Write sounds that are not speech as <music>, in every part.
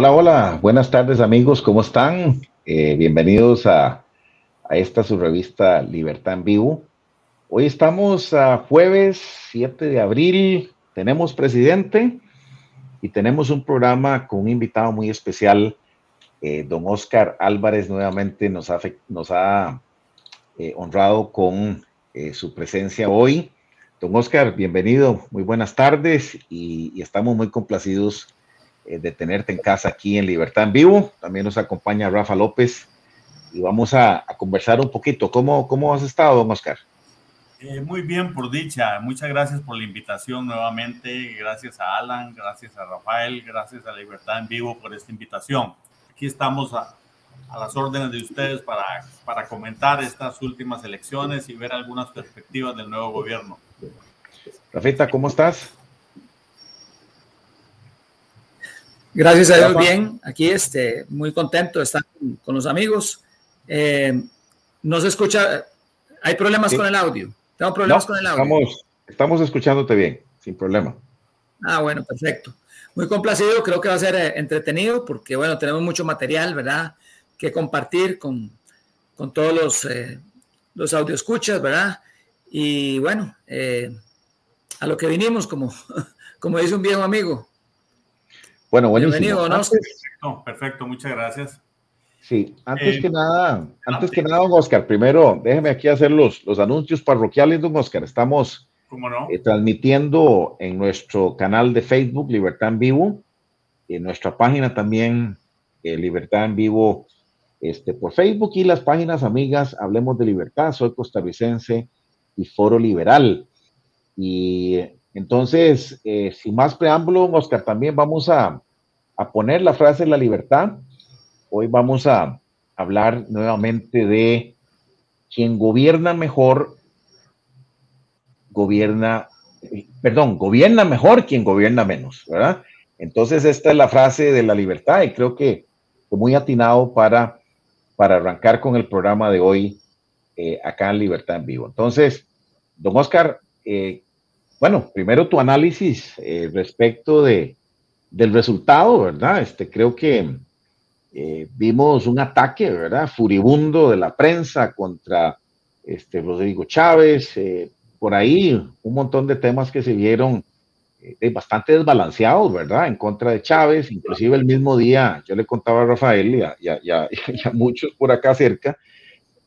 Hola, hola, buenas tardes amigos, ¿cómo están? Eh, bienvenidos a, esta su revista Libertad en Vivo. Hoy estamos a jueves 7 de abril, tenemos presidente y tenemos un programa con un invitado muy especial. Eh, don Oscar Álvarez nuevamente nos ha, eh, honrado con su presencia hoy. Don Oscar, bienvenido, muy buenas tardes y estamos muy complacidos eh, de tenerte en casa aquí en Libertad en Vivo. También nos acompaña Rafa López y vamos a, a conversar un poquito. ¿Cómo, ¿Cómo has estado, don Oscar? Eh, muy bien, por dicha. Muchas gracias por la invitación nuevamente. Gracias a Alan, gracias a Rafael, gracias a Libertad en Vivo por esta invitación. Aquí estamos a, a las órdenes de ustedes para, para comentar estas últimas elecciones y ver algunas perspectivas del nuevo gobierno. Rafita, ¿cómo estás? Gracias a Dios, bien. Aquí este, muy contento de estar con los amigos. Eh, no se escucha, hay problemas sí. con el audio. Tengo problemas no, con el audio. Estamos, estamos escuchándote bien, sin problema. Ah, bueno, perfecto. Muy complacido, creo que va a ser eh, entretenido porque, bueno, tenemos mucho material, ¿verdad? Que compartir con, con todos los, eh, los audio escuchas, ¿verdad? Y bueno, a lo que vinimos, como, <laughs> como dice un viejo amigo. Bueno, buenísimo. Bienvenido, ¿no? Perfecto, perfecto, muchas gracias. Sí, antes eh, que nada, antes que nada, don Oscar, primero déjeme aquí hacer los, los anuncios parroquiales, don Oscar. Estamos no? eh, transmitiendo en nuestro canal de Facebook, Libertad en Vivo, en nuestra página también, eh, Libertad en Vivo, este, por Facebook y las páginas amigas, Hablemos de Libertad, Soy Costarricense y Foro Liberal. Y entonces, eh, sin más preámbulo, Oscar, también vamos a, a poner la frase de la libertad Hoy vamos a hablar nuevamente de quien gobierna mejor, gobierna, perdón, gobierna mejor quien gobierna menos, ¿verdad? Entonces esta es la frase de la libertad y creo que muy atinado para, para arrancar con el programa de hoy eh, acá en Libertad en Vivo. Entonces, don Oscar, eh, bueno, primero tu análisis eh, respecto de, del resultado, ¿verdad? Este, creo que eh, vimos un ataque, ¿verdad? Furibundo de la prensa contra este, Rodrigo Chávez, eh, por ahí un montón de temas que se vieron eh, bastante desbalanceados, ¿verdad? En contra de Chávez, inclusive el mismo día, yo le contaba a Rafael y a, y a, <laughs> muchos por acá cerca,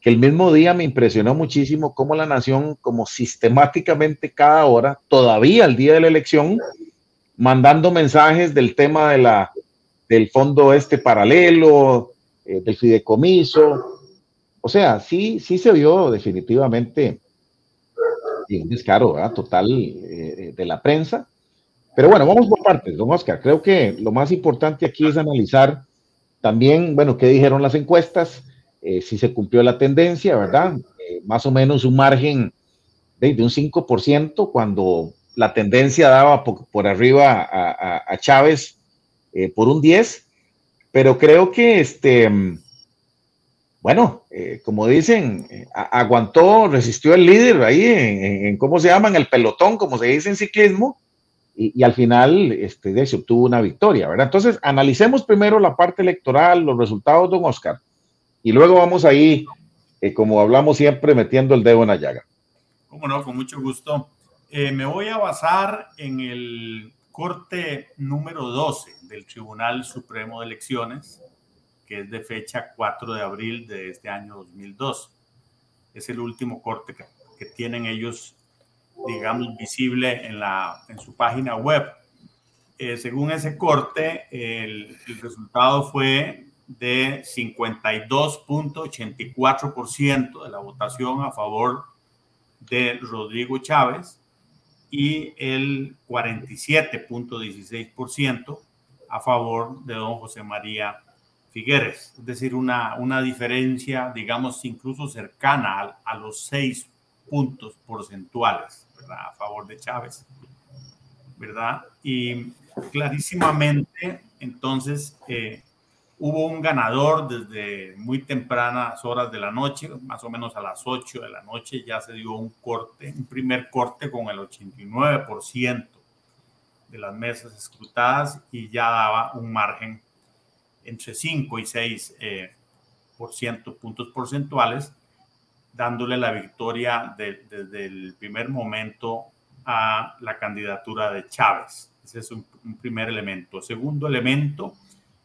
que el mismo día me impresionó muchísimo cómo la nación, como sistemáticamente cada hora, todavía al día de la elección, mandando mensajes del tema de la del fondo este paralelo, eh, del fideicomiso. O sea, sí, sí se vio definitivamente un descaro total eh, de la prensa. Pero bueno, vamos por partes, don Oscar. Creo que lo más importante aquí es analizar también, bueno, qué dijeron las encuestas, eh, si se cumplió la tendencia, ¿verdad? Eh, más o menos un margen de, de un 5% cuando la tendencia daba por, arriba a, Chávez eh, por un 10, pero creo que este, bueno, eh, como dicen, aguantó, resistió el líder ahí en, cómo se llama, en el pelotón, como se dice en ciclismo, y, y al final este, se obtuvo una victoria, ¿verdad? Entonces, analicemos primero la parte electoral, los resultados, don Oscar, y luego vamos ahí, eh, como hablamos siempre, metiendo el dedo en la llaga. Cómo no, con mucho gusto. Eh, me voy a basar en el corte número 12 del Tribunal Supremo de Elecciones, que es de fecha 4 de abril de este año 2002. Es el último corte que, que tienen ellos, digamos, visible en, la, en su página web. Eh, según ese corte, el, el resultado fue de 52.84% de la votación a favor de Rodrigo Chávez y el 47.16% a favor de don José María Figueres. Es decir, una, una diferencia, digamos, incluso cercana a, los seis puntos porcentuales a favor de Chávez. ¿Verdad? Y clarísimamente, entonces, eh, hubo un ganador desde muy tempranas horas de la noche, más o menos a las 8 de la noche, ya se dio un corte, un primer corte con el 89% de las mesas escrutadas y ya daba un margen entre 5 y 6 eh, por ciento, puntos porcentuales, dándole la victoria desde el primer momento a la candidatura de Chávez. Ese es un, primer elemento. Segundo elemento,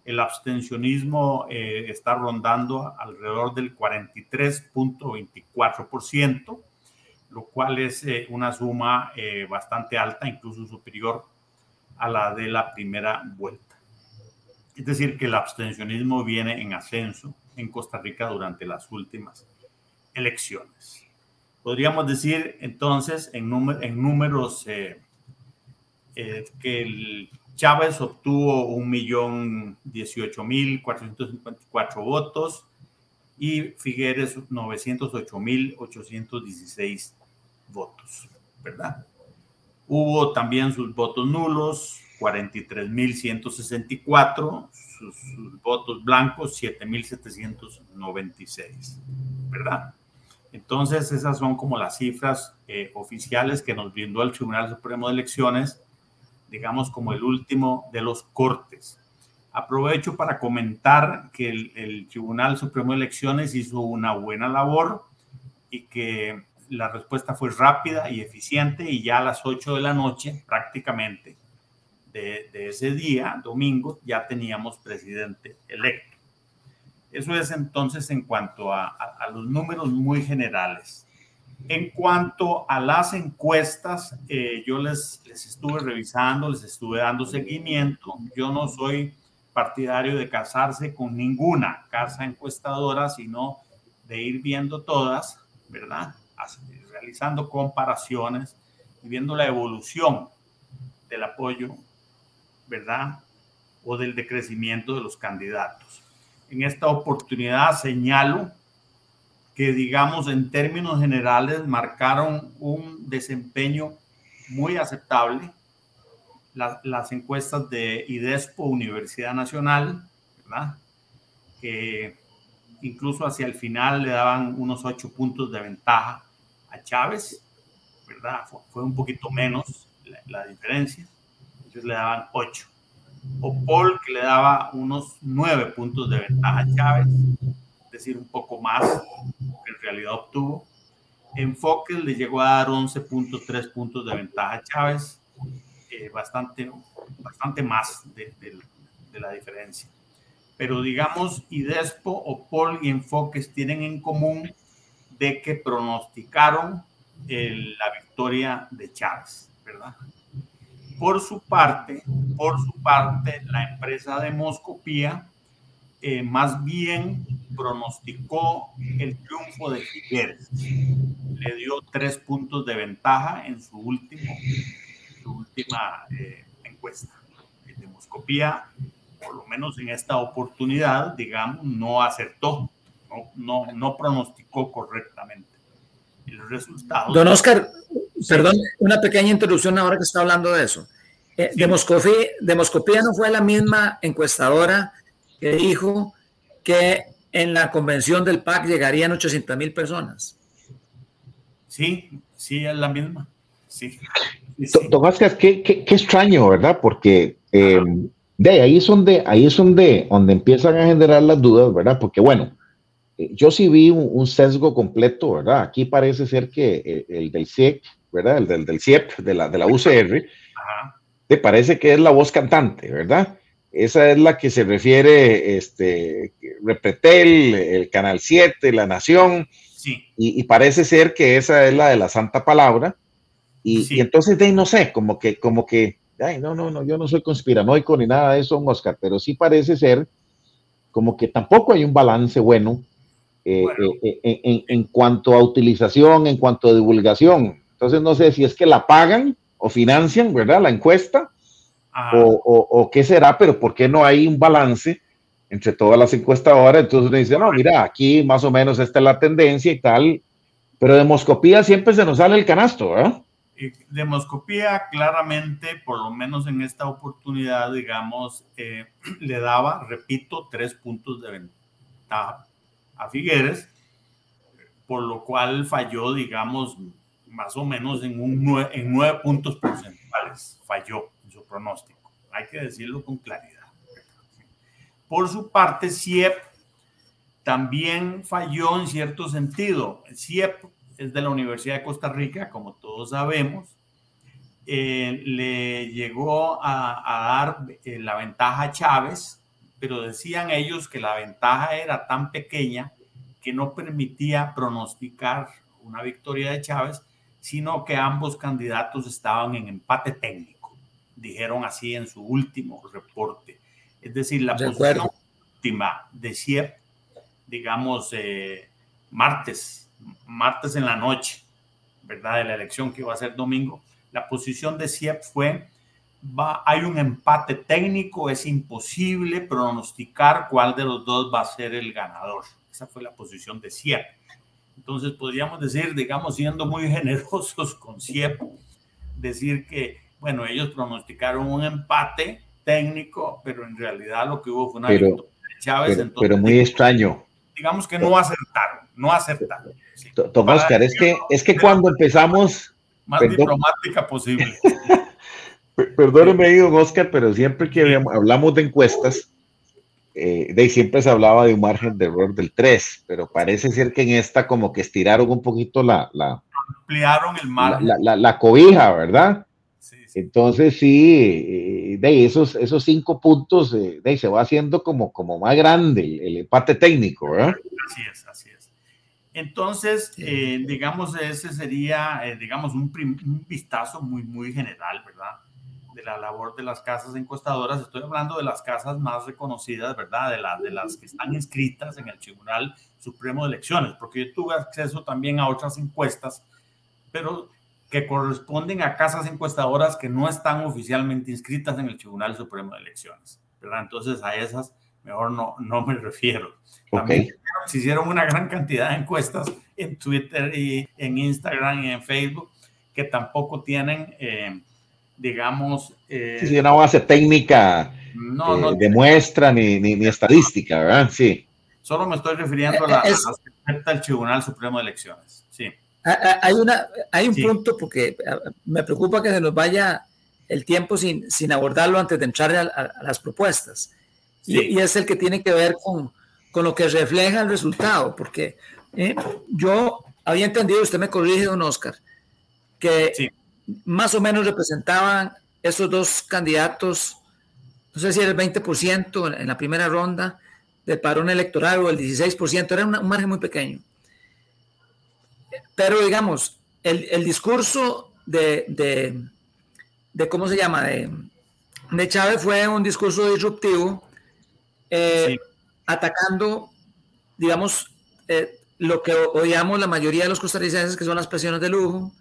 el abstencionismo eh, está rondando alrededor del 43.24%, lo cual es eh, una suma eh, bastante alta, incluso superior a la de la primera vuelta. Es decir, que el abstencionismo viene en ascenso en Costa Rica durante las últimas elecciones. Podríamos decir entonces en, números que el Chávez obtuvo 1.018.454 votos y Figueres 908.816 votos, ¿verdad? Hubo también sus votos nulos, 43.164, sus, sus votos blancos 7.796, ¿verdad? Entonces, esas son como las cifras eh, oficiales que nos brindó el Tribunal Supremo de Elecciones, digamos como el último de los cortes. Aprovecho para comentar que el, Tribunal Supremo de Elecciones hizo una buena labor y que la respuesta fue rápida y eficiente y ya a las 8 de la noche prácticamente de, ese día, domingo, ya teníamos presidente electo. Eso es entonces en cuanto a, los números muy generales. En cuanto a las encuestas, eh, yo les, les estuve revisando, les estuve dando seguimiento. Yo no soy partidario de casarse con ninguna casa encuestadora, sino de ir viendo todas, ¿verdad? Realizando comparaciones y viendo la evolución del apoyo ¿verdad? O del decrecimiento de los candidatos. En esta oportunidad señalo que, digamos, en términos generales, marcaron un desempeño muy aceptable. las encuestas de IDESPO, Universidad Nacional, ¿verdad? Que incluso hacia el final le daban unos ocho puntos de ventaja a Chávez, ¿verdad? Fue, un poquito menos la diferencia le daban 8. O Paul, que le daba unos 9 puntos de ventaja a Chávez, decir, un poco más que en realidad obtuvo. Enfoques le llegó a dar 11.3 puntos de ventaja a Chávez, eh, bastante, bastante más de, de, la diferencia. Pero digamos, IDESPO o Paul y Enfoques tienen en común de que pronosticaron la victoria de Chávez, ¿verdad? Por su parte, por su parte, la empresa de Moscopía eh, más bien pronosticó el triunfo de Figueres. Le dio tres puntos de ventaja en su, último, su última eh, encuesta. El de Moscopía, por lo menos en esta oportunidad, digamos, no acertó, no, no, no pronosticó correctamente el resultado. Don Oscar, perdón, una pequeña introducción ahora que está hablando de eso. Eh, Demoscopía, Demoscopía no fue la misma encuestadora que dijo que en la convención del PAC llegarían 800 mil personas. Sí, sí, es la misma. Sí. Don Oscar, qué, qué, extraño, ¿verdad? Porque eh, de ahí es donde, ahí es donde, donde empiezan a generar las dudas, ¿verdad? Porque bueno, eh, yo sí vi un, sesgo completo, ¿verdad? Aquí parece ser que el, del CIEP, ¿verdad? El del, del CIEP, de la, de la UCR, te parece que es la voz cantante, ¿verdad? Esa es la que se refiere, este, Repretel, el Canal 7, La Nación, sí. y, parece ser que esa es la de la Santa Palabra, y, entonces, de, no sé, como que, como que, ay, no, no, no, yo no soy conspiranoico ni nada de eso, Oscar, pero sí parece ser como que tampoco hay un balance bueno eh, eh, eh, en, cuanto a utilización, en cuanto a divulgación. Entonces no sé si es que la pagan o financian, ¿verdad? La encuesta, o, qué será, pero ¿por qué no hay un balance entre todas las encuestadoras? Entonces uno dice, no, mira, aquí más o menos esta es la tendencia y tal, pero de Moscopía siempre se nos sale el canasto, ¿verdad? Demoscopía claramente, por lo menos en esta oportunidad, digamos, <clears throat> le daba, repito, tres puntos de ventaja a Figueres, por lo cual falló, digamos, más o menos en, un nueve, en nueve puntos porcentuales, falló pronóstico. Hay que decirlo con claridad. Por su parte, CIEP también falló en cierto sentido. CIEP es de la Universidad de Costa Rica, como todos sabemos. Eh, le llegó a, dar eh, la ventaja a Chávez, pero decían ellos que la ventaja era tan pequeña que no permitía pronosticar una victoria de Chávez, sino que ambos candidatos estaban en empate técnico, dijeron así en su último reporte. Es decir, la posición última de CIEP, digamos, eh, martes, martes en la noche, ¿verdad? De la elección que iba a ser domingo, la posición de CIEP fue, va, hay un empate técnico, es imposible pronosticar cuál de los dos va a ser el ganador. Esa fue la posición de CIEP. Entonces podríamos decir, digamos, siendo muy <laughs> generosos con CIEP, decir que, bueno, ellos pronosticaron un empate técnico, pero en realidad lo que hubo fue una pero, victoria de Chávez. Pero, pero muy extraño. Digamos que no acertaron, no acertaron. Sí. Tom Oscar, es que, es que cuando empezamos... Más perdón, diplomática posible. <laughs> Perdóneme, don Oscar, pero siempre que hablamos de encuestas, eh, de siempre se hablaba de un margen de error del 3, pero parece ser que en esta como que estiraron un poquito la... la Ampliaron el margen. La, la, la cobija, ¿verdad? Entonces sí, de esos, esos cinco puntos de, de, se va haciendo como, como más grande el, el empate técnico, ¿verdad? Así es, así es. Entonces, eh, digamos, ese sería, eh, digamos, un, un vistazo muy, muy general, ¿verdad? de la labor de las casas encuestadoras, estoy hablando de las casas más reconocidas, ¿verdad? De, la, de las que están inscritas en el Tribunal Supremo de Elecciones, porque yo tuve acceso también a otras encuestas, pero que corresponden a casas encuestadoras que no están oficialmente inscritas en el Tribunal Supremo de Elecciones, ¿verdad? Entonces a esas mejor no, no me refiero. También okay. se hicieron una gran cantidad de encuestas en Twitter y en Instagram y en Facebook que tampoco tienen... Eh, digamos... Eh, sí, una base técnica no, no, eh, de muestra ni, ni, ni, estadística, ¿verdad? Sí. Solo me estoy refiriendo a la, es, a la del Tribunal Supremo de Elecciones. Hay, una, hay un sí. punto porque me preocupa que se nos vaya el tiempo sin, sin abordarlo antes de entrar a, a, a las propuestas. Sí. Y, y, es el que tiene que ver con, con lo que refleja el resultado, porque eh, yo había entendido, usted me corrige, don Oscar, que sí más o menos representaban esos dos candidatos, no sé si era el 20% en la primera ronda del padrón electoral o el 16%, era un margen muy pequeño. Pero digamos, el, el discurso de, de, de, ¿cómo se llama? De, de, Chávez fue un discurso disruptivo, eh, sí. atacando, digamos, eh, lo que oíamos la mayoría de los costarricenses, que son las presiones de lujo,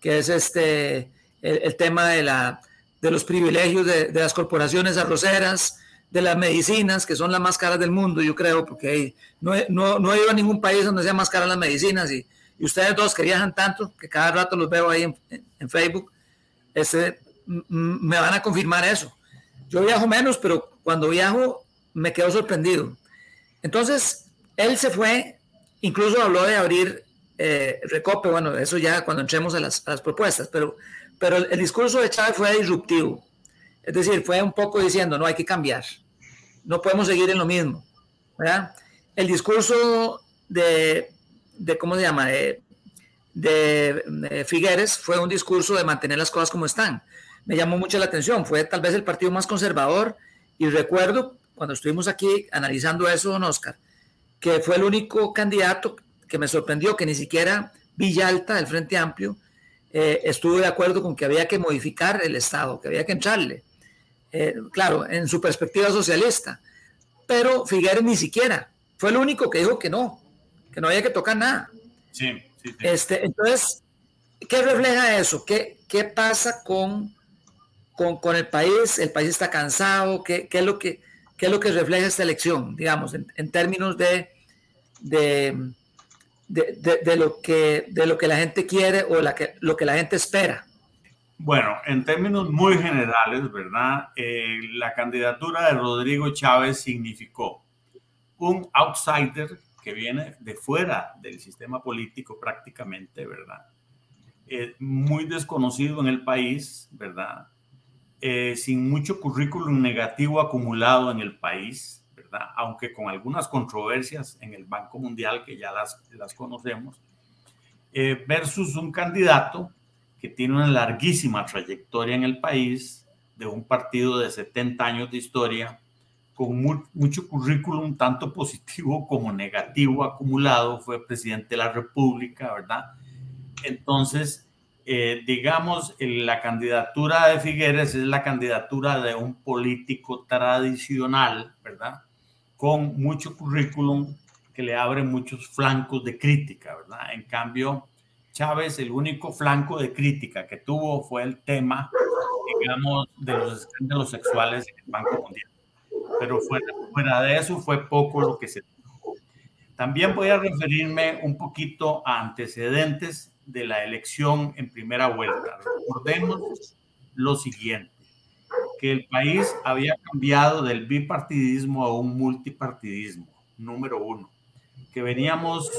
que es este, el, el tema de, la, de los privilegios de, de, las corporaciones arroceras, de las medicinas, que son las más caras del mundo, yo creo, porque no, no, no he ido a ningún país donde sean más caras las medicinas y, y ustedes dos que viajan tanto, que cada rato los veo ahí en, Facebook, me van a confirmar eso. Yo viajo menos, pero cuando viajo me quedo sorprendido. Entonces, él se fue, incluso habló de abrir eh, bueno, eso ya cuando entremos a las, a las propuestas, pero, pero el, el, discurso de Chávez fue disruptivo. Es decir, fue un poco diciendo, no, hay que cambiar, no podemos seguir en lo mismo. ¿verdad? El discurso de, de ¿cómo se llama? De, de, Figueres fue un discurso de mantener las cosas como están. Me llamó mucho la atención, fue tal vez el partido más conservador y recuerdo cuando estuvimos aquí analizando eso, don Oscar, que fue el único candidato que me sorprendió que ni siquiera Villalta del Frente Amplio eh, estuvo de acuerdo con que había que modificar el Estado, que había que entrarle. Eh, claro, en su perspectiva socialista. Pero Figueres ni siquiera. Fue el único que dijo que no, que no había que tocar nada. Sí, sí, sí. Este, entonces, ¿qué refleja eso? ¿Qué, qué pasa con, con, con, el país? ¿El país está cansado? ¿Qué, qué, es, lo que, qué es lo que refleja esta elección, digamos, en, en términos de, de de, de, de, lo que, de lo que la gente quiere o la que, lo que la gente espera? Bueno, en términos muy generales, ¿verdad? Eh, la candidatura de Rodrigo Chávez significó un outsider que viene de fuera del sistema político prácticamente, ¿verdad? Eh, muy desconocido en el país, ¿verdad? Eh, sin mucho currículum negativo acumulado en el país, ¿verdad? Aunque con algunas controversias en el Banco Mundial, que ya las, las conocemos, eh, versus un candidato que tiene una larguísima trayectoria en el país, de un partido de 70 años de historia, con mucho currículum, tanto positivo como negativo acumulado, fue presidente de la República, ¿verdad? Entonces, eh, digamos, la candidatura de Figueres es la candidatura de un político tradicional, ¿verdad? Con mucho currículum que le abre muchos flancos de crítica, ¿verdad? En cambio, Chávez, el único flanco de crítica que tuvo fue el tema, digamos, de los escándalos sexuales en el Banco Mundial. Pero fuera, fuera de eso fue poco lo que se También voy a referirme un poquito a antecedentes de la elección en primera vuelta. Recordemos lo siguiente, que el país había cambiado del bipartidismo a un multipartidismo, número uno, que veníamos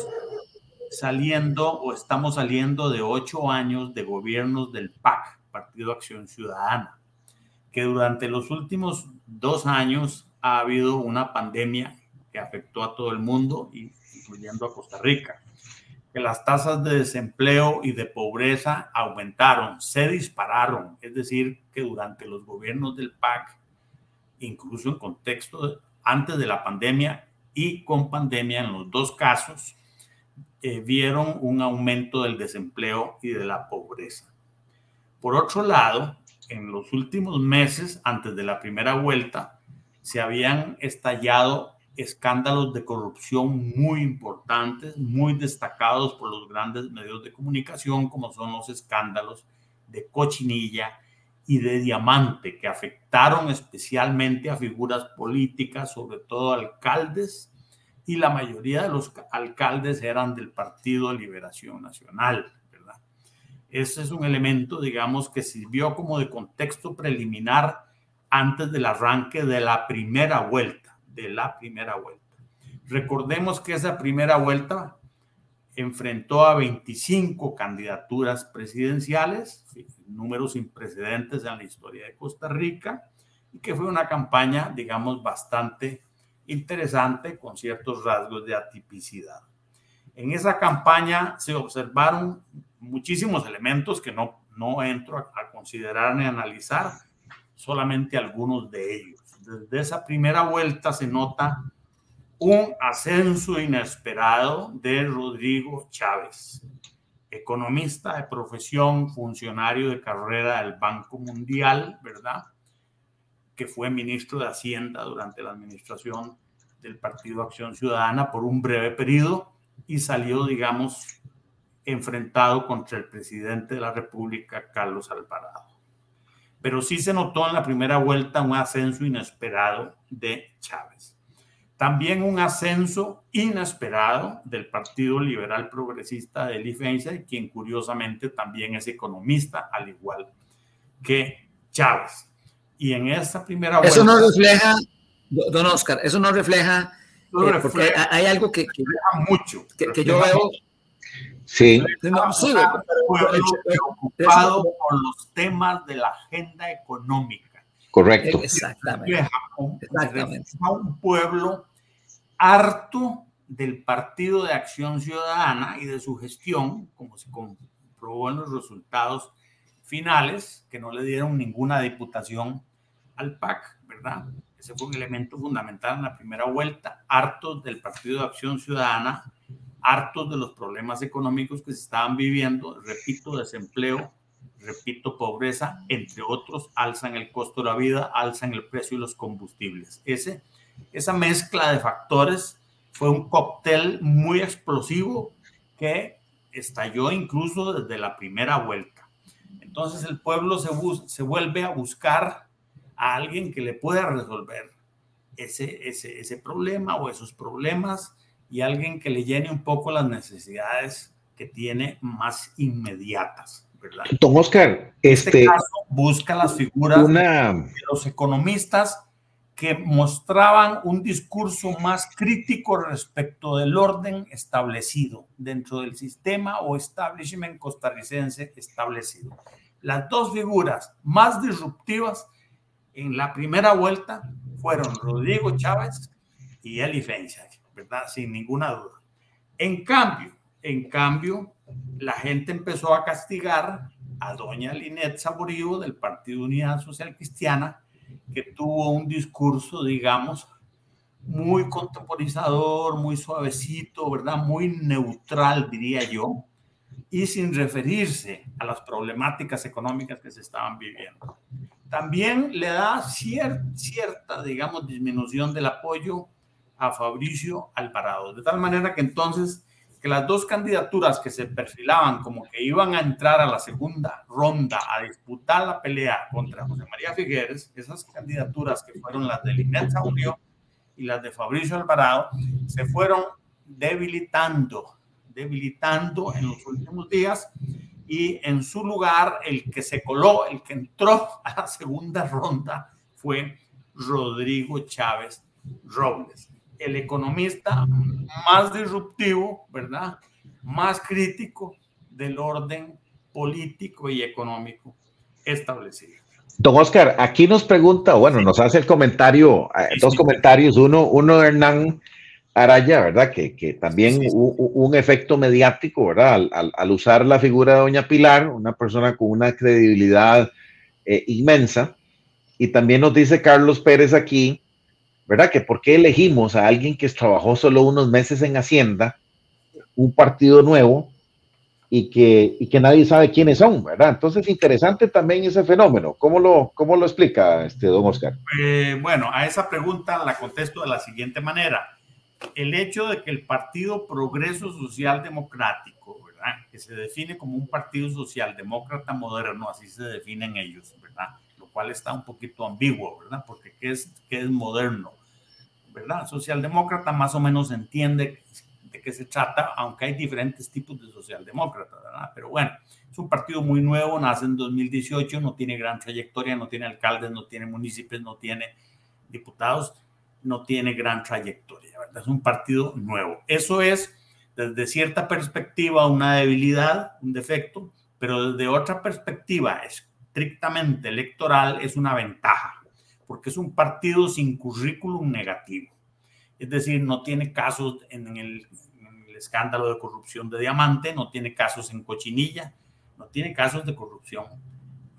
saliendo o estamos saliendo de ocho años de gobiernos del PAC, Partido Acción Ciudadana, que durante los últimos dos años ha habido una pandemia que afectó a todo el mundo, incluyendo a Costa Rica que las tasas de desempleo y de pobreza aumentaron, se dispararon. Es decir, que durante los gobiernos del PAC, incluso en contexto antes de la pandemia y con pandemia, en los dos casos, eh, vieron un aumento del desempleo y de la pobreza. Por otro lado, en los últimos meses, antes de la primera vuelta, se habían estallado escándalos de corrupción muy importantes, muy destacados por los grandes medios de comunicación, como son los escándalos de cochinilla y de diamante, que afectaron especialmente a figuras políticas, sobre todo alcaldes, y la mayoría de los alcaldes eran del Partido Liberación Nacional. Ese es un elemento, digamos, que sirvió como de contexto preliminar antes del arranque de la primera vuelta de la primera vuelta. Recordemos que esa primera vuelta enfrentó a 25 candidaturas presidenciales, números sin precedentes en la historia de Costa Rica, y que fue una campaña, digamos, bastante interesante con ciertos rasgos de atipicidad. En esa campaña se observaron muchísimos elementos que no, no entro a, considerar ni analizar, solamente algunos de ellos desde esa primera vuelta se nota un ascenso inesperado de Rodrigo Chávez, economista de profesión, funcionario de carrera del Banco Mundial, ¿verdad? Que fue ministro de Hacienda durante la administración del Partido Acción Ciudadana por un breve periodo y salió, digamos, enfrentado contra el presidente de la República, Carlos Alvarado pero sí se notó en la primera vuelta un ascenso inesperado de Chávez. También un ascenso inesperado del Partido Liberal Progresista de Elie quien curiosamente también es economista, al igual que Chávez. Y en esta primera vuelta... Eso no refleja, don Oscar, eso no refleja, no eh, porque hay algo que, que, mucho, que, que yo veo Sí. preocupado con los temas de la agenda económica. Correcto. Exactamente. Exactamente. un pueblo harto del Partido de Acción Ciudadana y de su gestión, como se comprobó en los resultados finales, que no le dieron ninguna diputación al PAC, ¿verdad? Ese fue un elemento fundamental en la primera vuelta, hartos del Partido de Acción Ciudadana hartos de los problemas económicos que se estaban viviendo, repito, desempleo, repito, pobreza, entre otros, alzan el costo de la vida, alzan el precio de los combustibles. Esa mezcla de factores fue un cóctel muy explosivo que estalló incluso desde la primera vuelta. Entonces el pueblo se, vuelve a buscar a alguien que le pueda resolver ese problema o esos problemas y alguien que le llene un poco las necesidades que tiene más inmediatas. ¿verdad? Don Oscar, este, este caso busca las figuras de los economistas que mostraban un discurso más crítico respecto del orden establecido dentro del sistema o establishment costarricense establecido. Las dos figuras más disruptivas en la primera vuelta fueron Rodrigo Chávez y Eli Feinstein, ¿verdad? Sin ninguna duda. En cambio, en cambio, la gente empezó a castigar a doña Linet Saborío del Partido Unidad Social Cristiana, que tuvo un discurso, digamos, muy contemporizador, muy suavecito, ¿verdad? Muy neutral, diría yo, y sin referirse a las problemáticas económicas que se estaban viviendo. También le da cierta, digamos, disminución del apoyo a Fabricio Alvarado, de tal manera que entonces que las dos candidaturas que se perfilaban como que iban a entrar a la segunda ronda a disputar la pelea contra José María Figueres, esas candidaturas que fueron las de Linet Saurio y las de Fabricio Alvarado, se fueron debilitando, debilitando en los últimos días y en su lugar el que se coló, el que entró a la segunda ronda fue Rodrigo Chávez Robles el economista más disruptivo, ¿verdad? Más crítico del orden político y económico establecido. Don Oscar, aquí nos pregunta, bueno, nos hace el comentario, eh, dos comentarios, uno, uno de Hernán Araya, ¿verdad? Que, que también hubo un efecto mediático, ¿verdad? Al, usar la figura de Doña Pilar, una persona con una credibilidad eh, inmensa. Y también nos dice Carlos Pérez aquí ¿verdad? Que por qué elegimos a alguien que trabajó solo unos meses en Hacienda, un partido nuevo y que, y que nadie sabe quiénes son, ¿verdad? Entonces, interesante también ese fenómeno. ¿Cómo lo, cómo lo explica este don Oscar? Eh, bueno, a esa pregunta la contesto de la siguiente manera. El hecho de que el Partido Progreso Social Democrático, ¿verdad? Que se define como un partido socialdemócrata moderno, así se definen ellos, ¿verdad? cual está un poquito ambiguo, ¿verdad? Porque ¿qué es, qué es moderno? ¿Verdad? Socialdemócrata más o menos entiende de qué se trata, aunque hay diferentes tipos de socialdemócrata, ¿verdad? Pero bueno, es un partido muy nuevo, nace en 2018, no tiene gran trayectoria, no tiene alcaldes, no tiene municipios, no tiene diputados, no tiene gran trayectoria, ¿verdad? Es un partido nuevo. Eso es, desde cierta perspectiva, una debilidad, un defecto, pero desde otra perspectiva es estrictamente electoral es una ventaja, porque es un partido sin currículum negativo. Es decir, no tiene casos en el, escándalo de corrupción de Diamante, no tiene casos en Cochinilla, no tiene casos de corrupción,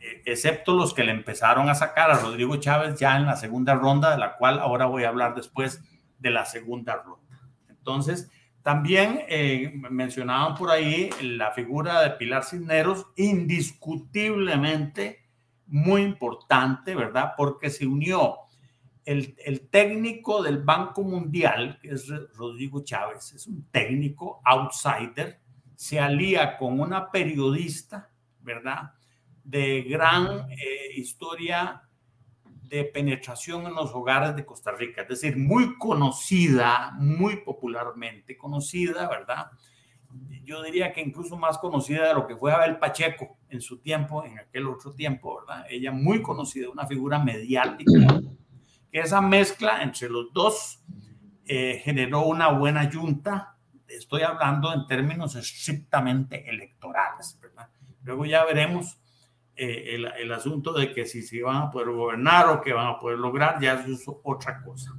eh, excepto los que le empezaron a sacar a Rodrigo Chávez ya en la segunda ronda, de la cual ahora voy a hablar después de la segunda ronda. Entonces, también eh, mencionaban por ahí la figura de Pilar Cisneros, indiscutiblemente muy importante, ¿verdad? Porque se unió el, el, técnico del Banco Mundial, que es Rodrigo Chávez, es un técnico outsider, se alía con una periodista, ¿verdad? De gran eh, historia de penetración en los hogares de Costa Rica, es decir, muy conocida, muy popularmente conocida, ¿verdad? Yo diría que incluso más conocida de lo que fue Abel Pacheco en su tiempo, en aquel otro tiempo, ¿verdad? Ella muy conocida, una figura mediática, que esa mezcla entre los dos eh, generó una buena yunta, estoy hablando en términos estrictamente electorales, ¿verdad? Luego ya veremos eh, el, el, asunto de que si se van a poder gobernar o que van a poder lograr, ya es otra cosa.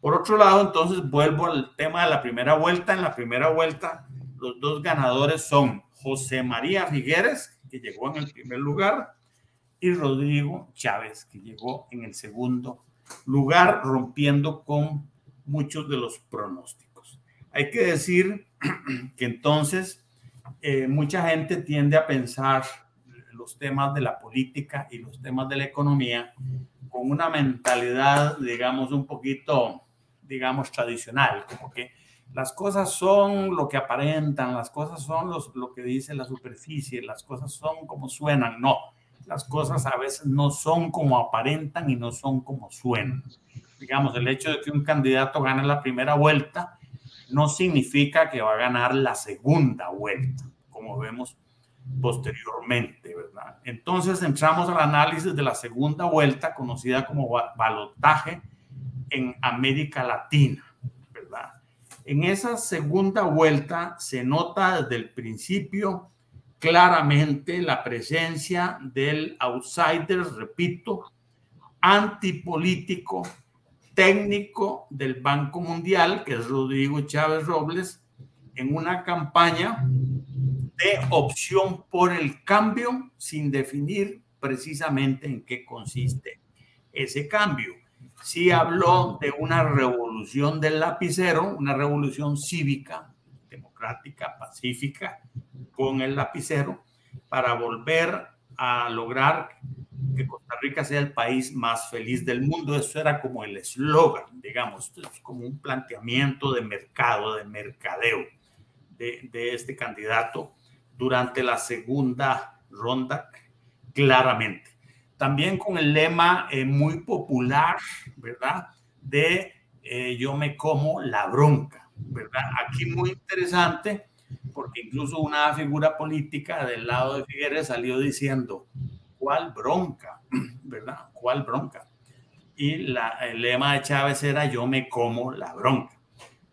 Por otro lado, entonces vuelvo al tema de la primera vuelta. En la primera vuelta, los dos ganadores son José María Figueres, que llegó en el primer lugar, y Rodrigo Chávez, que llegó en el segundo lugar, rompiendo con muchos de los pronósticos. Hay que decir <clears throat> que entonces eh, mucha gente tiende a pensar los temas de la política y los temas de la economía con una mentalidad, digamos, un poquito, digamos, tradicional, como que las cosas son lo que aparentan, las cosas son lo que dice la superficie, las cosas son como suenan. No, las cosas a veces no son como aparentan y no son como suenan. Digamos, el hecho de que un candidato gane la primera vuelta no significa que va a ganar la segunda vuelta, como vemos posteriormente, ¿verdad? Entonces entramos al análisis de la segunda vuelta, conocida como balotaje en América Latina. En esa segunda vuelta se nota desde el principio claramente la presencia del outsider, repito, antipolítico, técnico del Banco Mundial, que es Rodrigo Chávez Robles, en una campaña de opción por el cambio sin definir precisamente en qué consiste ese cambio. Sí habló de una revolución del lapicero, una revolución cívica, democrática, pacífica, con el lapicero, para volver a lograr que Costa Rica sea el país más feliz del mundo. Eso era como el eslogan, digamos, como un planteamiento de mercado, de mercadeo de, de este candidato durante la segunda ronda, claramente. También con el lema eh, muy popular, ¿verdad? De eh, yo me como la bronca, ¿verdad? Aquí muy interesante, porque incluso una figura política del lado de Figueres salió diciendo, ¿cuál bronca? <clears throat> ¿Verdad? ¿Cuál bronca? Y el lema de Chávez era yo me como la bronca.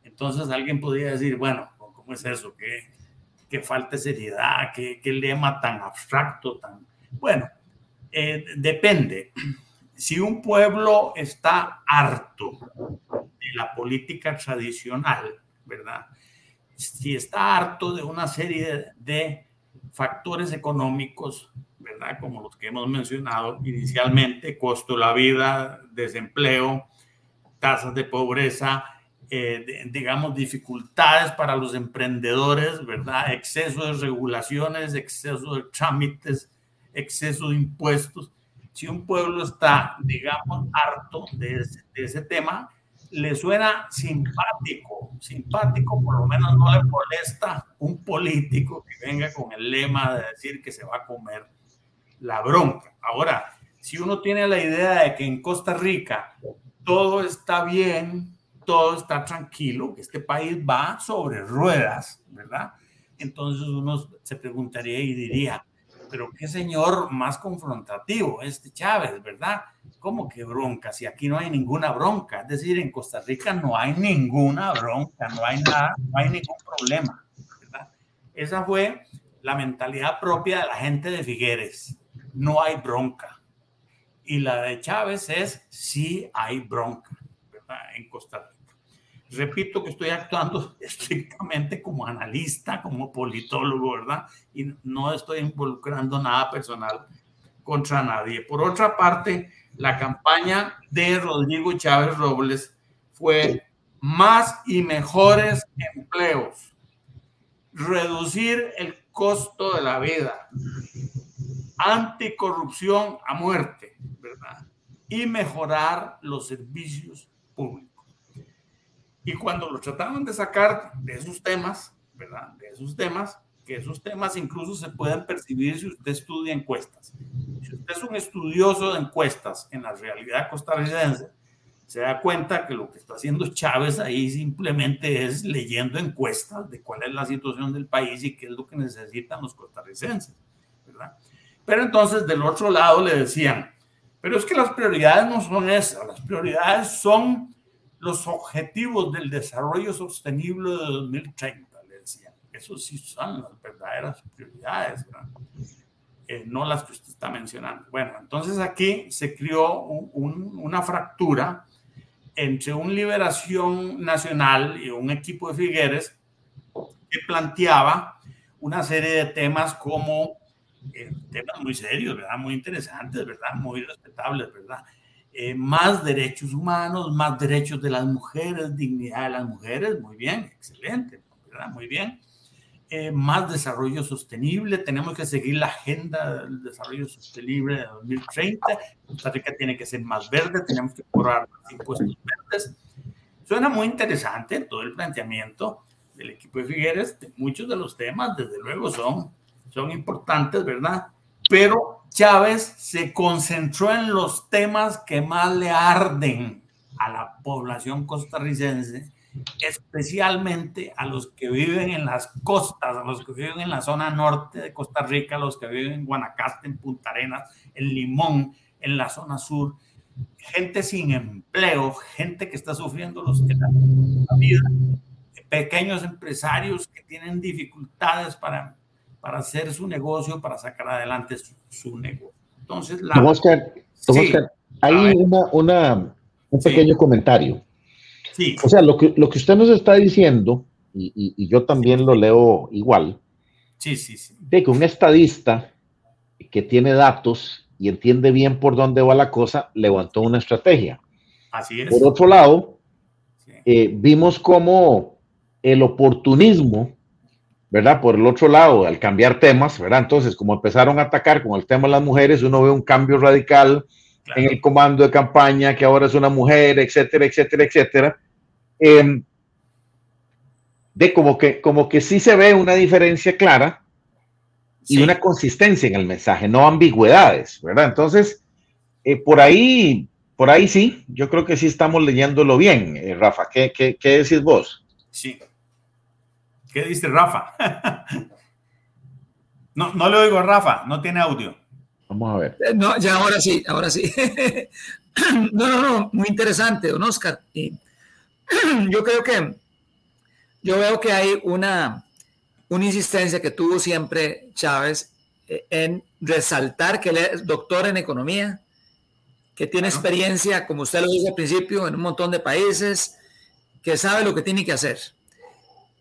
Entonces alguien podría decir, bueno, ¿cómo es eso? ¿Qué, falta seriedad, qué, lema tan abstracto, tan... Bueno, eh, depende. Si un pueblo está harto de la política tradicional, ¿verdad? Si está harto de una serie de factores económicos, ¿verdad? Como los que hemos mencionado inicialmente, costo de la vida, desempleo, tasas de pobreza, eh, digamos, dificultades para los emprendedores, ¿verdad? Exceso de regulaciones, exceso de trámites, exceso de impuestos. Si un pueblo está, digamos, harto de ese, tema, le suena simpático, simpático, por lo menos no le molesta un político que venga con el lema de decir que se va a comer la bronca. Ahora, si uno tiene la idea de que en Costa Rica todo está bien, todo está tranquilo, que este país va sobre ruedas, ¿verdad? Entonces uno se preguntaría y diría, pero qué señor más confrontativo este Chávez, ¿verdad? ¿Cómo que bronca? Si aquí no hay ninguna bronca, es decir, en Costa Rica no hay ninguna bronca, no hay nada, no hay ningún problema, ¿verdad? Esa fue la mentalidad propia de la gente de Figueres, no hay bronca. Y la de Chávez es, sí hay bronca, ¿verdad? En Costa Rica. Repito que estoy actuando <laughs> estrictamente como analista, como politólogo, ¿verdad? Y no estoy involucrando nada personal contra nadie. Por otra parte, la campaña de Rodrigo Chávez Robles fue más y mejores empleos, reducir el costo de la vida, anticorrupción a muerte, ¿verdad? Y mejorar los servicios públicos. Y cuando lo trataban de sacar de esos temas, ¿verdad? De esos temas, que esos temas incluso se pueden percibir si usted estudia encuestas. Si usted es un estudioso de encuestas en la realidad costarricense, se da cuenta que lo que está haciendo Chávez ahí simplemente es leyendo encuestas de cuál es la situación del país y qué es lo que necesitan los costarricenses, ¿verdad? Pero entonces del otro lado le decían, pero es que las prioridades no son esas, las prioridades son los objetivos del desarrollo sostenible de 2030, le decían. Eso sí son las verdaderas prioridades, eh, no las que usted está mencionando. Bueno, entonces aquí se creó una fractura entre un liberación nacional y un equipo de Figueres que planteaba una serie de temas como eh, temas muy serios, ¿verdad? Muy interesantes, ¿verdad? Muy respetables, ¿verdad? Eh, más derechos humanos, más derechos de las mujeres, dignidad de las mujeres, muy bien, excelente, ¿verdad? Muy bien. Eh, más desarrollo sostenible, tenemos que seguir la agenda del desarrollo sostenible de 2030, Costa Rica tiene que ser más verde, tenemos que cobrar más impuestos verdes. Suena muy interesante todo el planteamiento del equipo de Figueres, muchos de los temas, desde luego, son, son importantes, ¿verdad? Pero Chávez se concentró en los temas que más le arden a la población costarricense, especialmente a los que viven en las costas, a los que viven en la zona norte de Costa Rica, a los que viven en Guanacaste, en Punta Arenas, en Limón, en la zona sur, gente sin empleo, gente que está sufriendo los que la vida, pequeños empresarios que tienen dificultades para para hacer su negocio, para sacar adelante su, negocio. Entonces, la... Oscar, hay una, una, un pequeño comentario. Sí. O sea, lo que, lo que usted nos está diciendo, y, yo también lo leo igual, sí, sí, sí. de que un estadista que tiene datos y entiende bien por dónde va la cosa, levantó una estrategia. Así es. Por otro lado, eh, vimos cómo el oportunismo, ¿verdad? Por el otro lado, al cambiar temas, ¿verdad? Entonces, como empezaron a atacar con el tema de las mujeres, uno ve un cambio radical en el comando de campaña, que ahora es una mujer, etcétera, etcétera, etcétera. Em, de como que, como que sí se ve una diferencia clara y una consistencia en el mensaje, no ambigüedades, ¿verdad? Entonces, eh, por ahí, por ahí sí, yo creo que sí estamos leyéndolo bien, eh, Rafa. ¿Qué, qué, qué decís vos? Sí. ¿Qué dice Rafa? <laughs> no, no le oigo a Rafa, no tiene audio. Vamos a ver. Eh, no, ya ahora sí, ahora sí. <laughs> no, no, no, muy interesante, don Oscar. Y <clears throat> yo creo que yo veo que hay una, una insistencia que tuvo siempre Chávez eh, en resaltar que él es doctor en economía, que tiene experiencia, como usted lo dijo al principio, en un montón de países, que sabe lo que tiene que hacer.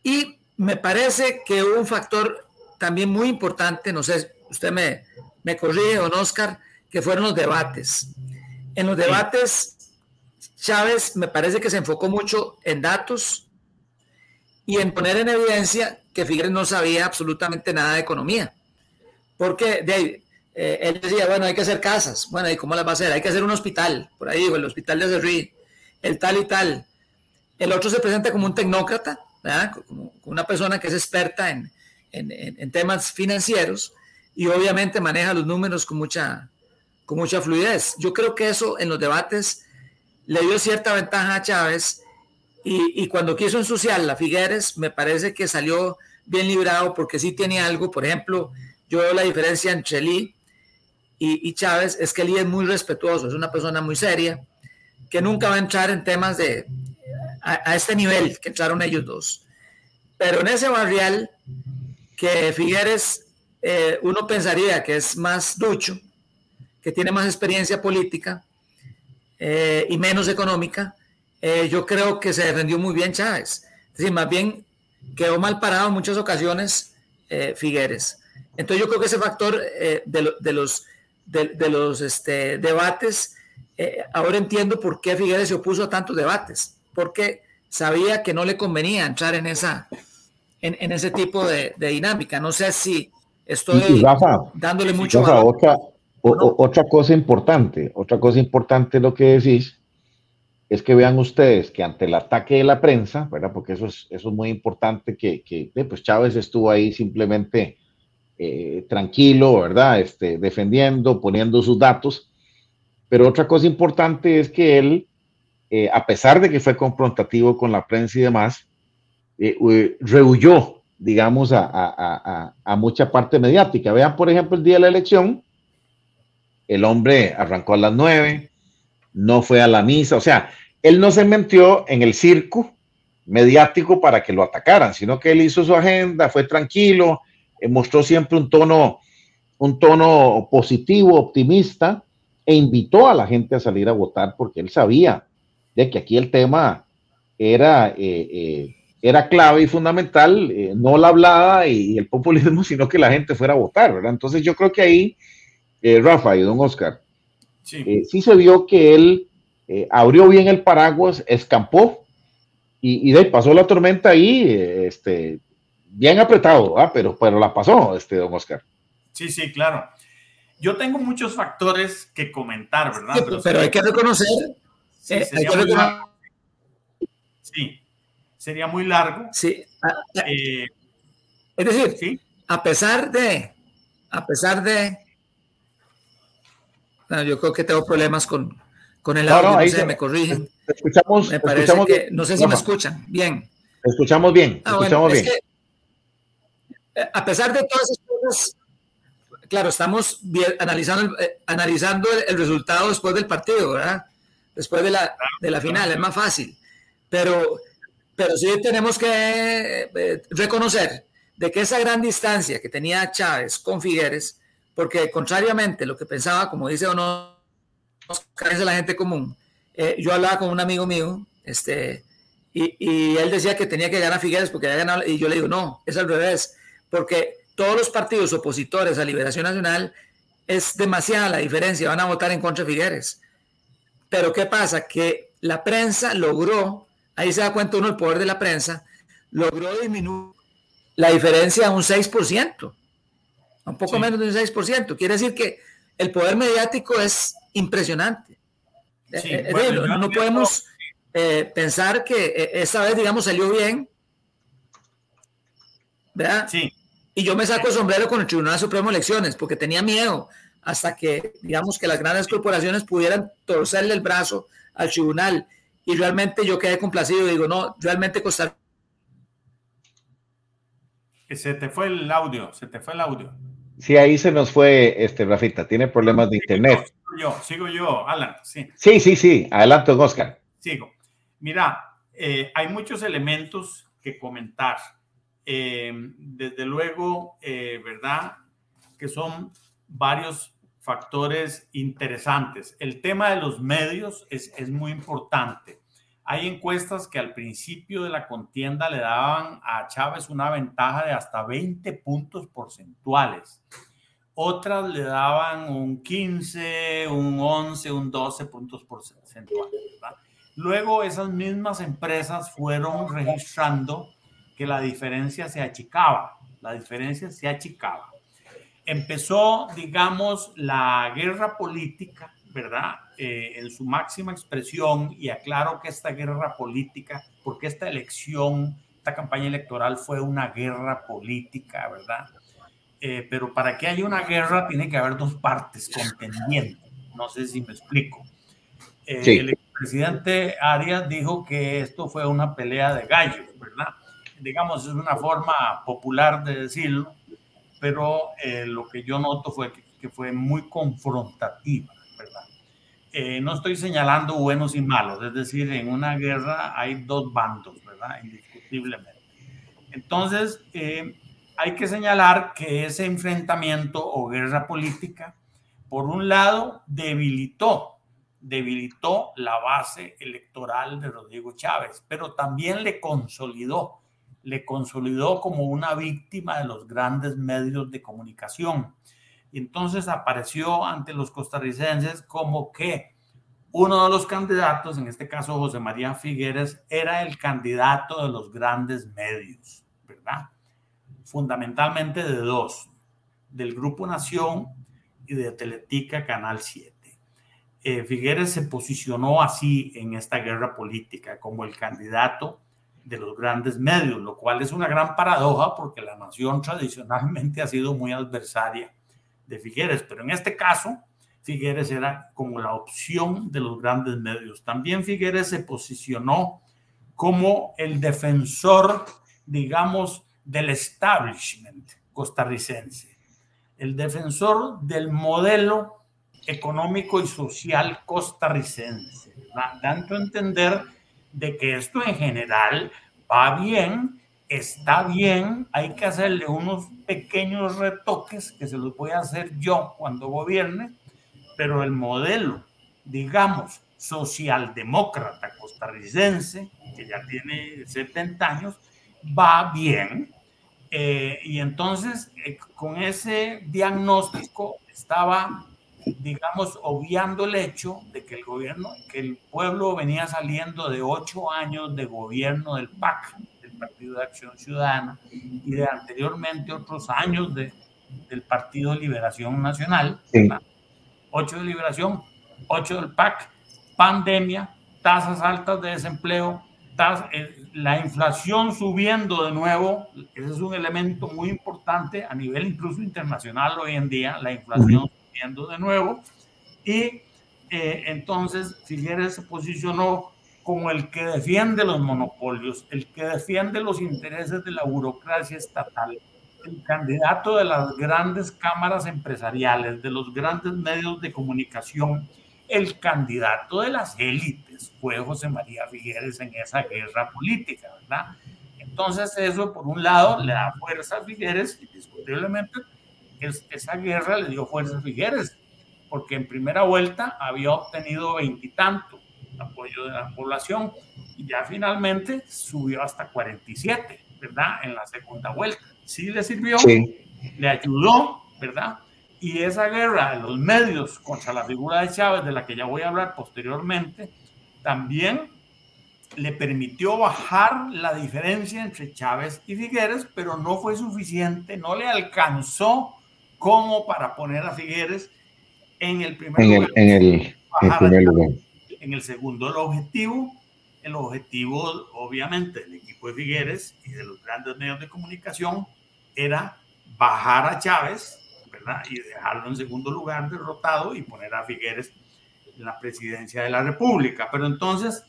Y me parece que un factor también muy importante, no sé, usted me, me corrige, don Oscar, que fueron los debates. En los debates, Chávez me parece que se enfocó mucho en datos y en poner en evidencia que Figueres no sabía absolutamente nada de economía. Porque de eh, él decía, bueno, hay que hacer casas. Bueno, ¿y cómo las va a hacer? Hay que hacer un hospital. Por ahí digo, el hospital de Cerrí, el tal y tal. El otro se presenta como un tecnócrata, una persona que es experta en, en, temas financieros y obviamente maneja los números con mucha, con mucha fluidez. Yo creo que eso en los debates le dio cierta ventaja a Chávez y, y, cuando quiso ensuciar la Figueres me parece que salió bien librado porque sí tiene algo, por ejemplo, yo veo la diferencia entre Lee y, y Chávez, es que Lee es muy respetuoso, es una persona muy seria, que nunca va a entrar en temas de, a, este nivel que entraron ellos dos. Pero en ese barrial que Figueres, eh, uno pensaría que es más ducho, que tiene más experiencia política eh, y menos económica, eh, yo creo que se defendió muy bien Chávez. Es decir, más bien quedó mal parado en muchas ocasiones Figueres. Entonces yo creo que ese factor de, de, los, de, los este, debates, ahora entiendo por qué Figueres se opuso a tantos debates porque sabía que no le convenía entrar en esa en, ese tipo de, dinámica. No sé si estoy dándole mucho Otra, otra cosa importante, otra cosa importante lo que decís es que vean ustedes que ante el ataque de la prensa, ¿verdad? Porque eso es, eso es muy importante que, que eh, pues Chávez estuvo ahí simplemente eh, tranquilo, ¿verdad? Este, defendiendo, poniendo sus datos. Pero otra cosa importante es que él eh, a pesar de que fue confrontativo con la prensa y demás, eh, rehuyó, digamos, a, mucha parte mediática. Vean, por ejemplo, el día de la elección, el hombre arrancó a las nueve, no fue a la misa, o sea, él no se metió en el circo mediático para que lo atacaran, sino que él hizo su agenda, fue tranquilo, eh, mostró siempre un tono, un tono positivo, optimista, e invitó a la gente a salir a votar porque él sabía de que aquí el tema era, eh, eh, era clave y fundamental, eh, no la hablada y, el populismo, <laughs> sino que la gente fuera a votar, ¿verdad? Entonces yo creo que ahí, Rafa y don Oscar, sí. sí se vio que él abrió bien el paraguas, escampó y, de ahí pasó la tormenta ahí, este, bien apretado, ¿ah? pero, pero la pasó, este, don Oscar. Sí, sí, claro. Yo tengo muchos factores que comentar, ¿verdad? pero hay que reconocer Sí, eh, sería, muy largo. sí sería muy largo. Sí. Eh, es decir, a pesar de, a pesar de, yo creo que tengo problemas con, con el audio, no, se, me corrigen. Escuchamos, me parece que, no sé si me escuchan bien. Escuchamos bien, ah, escuchamos bien. Eh, a pesar de todas esas cosas, claro, estamos analizando, analizando el, resultado después del partido, ¿verdad? Después de la, de la final, es más fácil. Pero, pero sí tenemos que eh, reconocer de que esa gran distancia que tenía Chávez con Figueres, porque contrariamente a lo que pensaba, como dice o no, de la gente común, eh, yo hablaba con un amigo mío, este, y, y, él decía que tenía que ganar Figueres porque había ganado, y yo le digo, no, es al revés, porque todos los partidos opositores a Liberación Nacional es demasiada la diferencia, van a votar en contra de Figueres. Pero ¿qué pasa? Que la prensa logró, ahí se da cuenta uno el poder de la prensa, logró disminuir la diferencia a un 6%, a un poco menos de un 6%. Quiere decir que el poder mediático es impresionante. Eh, eh, no, podemos eh, pensar que esta vez, digamos, salió bien. ¿Verdad? Sí. Y yo me saco el sombrero con el Tribunal Supremo de Elecciones porque tenía miedo hasta que, digamos, que las grandes corporaciones pudieran torcerle el brazo al tribunal. Y realmente yo quedé complacido. Digo, no, realmente Costa Se te fue el audio, se te fue el audio. Sí, ahí se nos fue, este, Rafita, tiene problemas de internet. Sigo yo, sigo yo, Alan, sí. Sí, sí, sí, adelante, Oscar. Sigo. Mira, eh, hay muchos elementos que comentar. Eh, desde luego, eh, ¿verdad? Que son varios factores interesantes. El tema de los medios es, es muy importante. Hay encuestas que al principio de la contienda le daban a Chávez una ventaja de hasta 20 puntos porcentuales. Otras le daban un 15, un 11, un 12 puntos porcentuales. Luego esas mismas empresas fueron registrando que la diferencia se achicaba. La diferencia se achicaba empezó, digamos, la guerra política, ¿verdad? Eh, en su máxima expresión, y aclaro que esta guerra política, porque esta elección, esta campaña electoral fue una guerra política, ¿verdad? Eh, pero para que haya una guerra tiene que haber dos partes contendiendo. No sé si me explico. Eh, el presidente Arias dijo que esto fue una pelea de gallos, ¿verdad? Digamos, es una forma popular de decirlo pero eh, lo que yo noto fue que, fue muy confrontativa, ¿verdad? Eh, no estoy señalando buenos y malos, es decir, en una guerra hay dos bandos, ¿verdad? Indiscutiblemente. Entonces, eh, hay que señalar que ese enfrentamiento o guerra política, por un lado, debilitó, debilitó la base electoral de Rodrigo Chávez, pero también le consolidó le consolidó como una víctima de los grandes medios de comunicación. Y entonces apareció ante los costarricenses como que uno de los candidatos, en este caso José María Figueres, era el candidato de los grandes medios, ¿verdad? Fundamentalmente de dos, del Grupo Nación y de Teletica Canal 7. Eh, Figueres se posicionó así en esta guerra política como el candidato de los grandes medios, lo cual es una gran paradoja porque la nación tradicionalmente <laughs> ha sido muy adversaria de Figueres, pero en este caso Figueres era como la opción de los grandes medios. También Figueres se posicionó como el defensor, digamos, del establishment costarricense, el defensor del modelo económico y social costarricense, dando a entender de que esto en general va bien, está bien, hay que hacerle unos pequeños retoques que se los voy a hacer yo cuando gobierne, pero el modelo, digamos, socialdemócrata costarricense, que ya tiene 70 años, va bien. Eh, y entonces, eh, con ese diagnóstico estaba digamos, obviando el hecho de que el gobierno, que el pueblo venía saliendo de ocho años de gobierno del PAC, del Partido de Acción Ciudadana, y de anteriormente otros años de, del Partido de Liberación Nacional, ocho de Liberación, ocho del PAC, pandemia, tasas altas de desempleo, eh, la inflación subiendo de nuevo, ese es un elemento muy importante a nivel incluso internacional hoy en día, la inflación de nuevo. Y eh, entonces Figueres se posicionó como el que defiende los monopolios, el que defiende los intereses de la burocracia estatal, el candidato de las grandes cámaras empresariales, de los grandes medios de comunicación, el candidato de las élites fue José María Figueres en esa guerra política, ¿verdad? Entonces eso, por un lado, le da fuerza a Figueres, indiscutiblemente, esa guerra le dio fuerza a Figueres, porque en primera vuelta había obtenido veintitantos apoyo de la población y ya finalmente subió hasta 47, ¿verdad? En la segunda vuelta. Sí le sirvió, le ayudó, ¿verdad? Y esa guerra de los medios contra la figura de Chávez, de la que ya voy a hablar posteriormente, también le permitió bajar la diferencia entre Chávez y Figueres, pero no fue suficiente, no le alcanzó como para poner a Figueres en el primer lugar. en el, primer lugar. En el segundo, el objetivo, el objetivo obviamente del equipo de Figueres y de los grandes medios de comunicación era bajar a Chávez, ¿verdad? Y dejarlo en segundo lugar derrotado y poner a Figueres en la presidencia de la República. Pero entonces,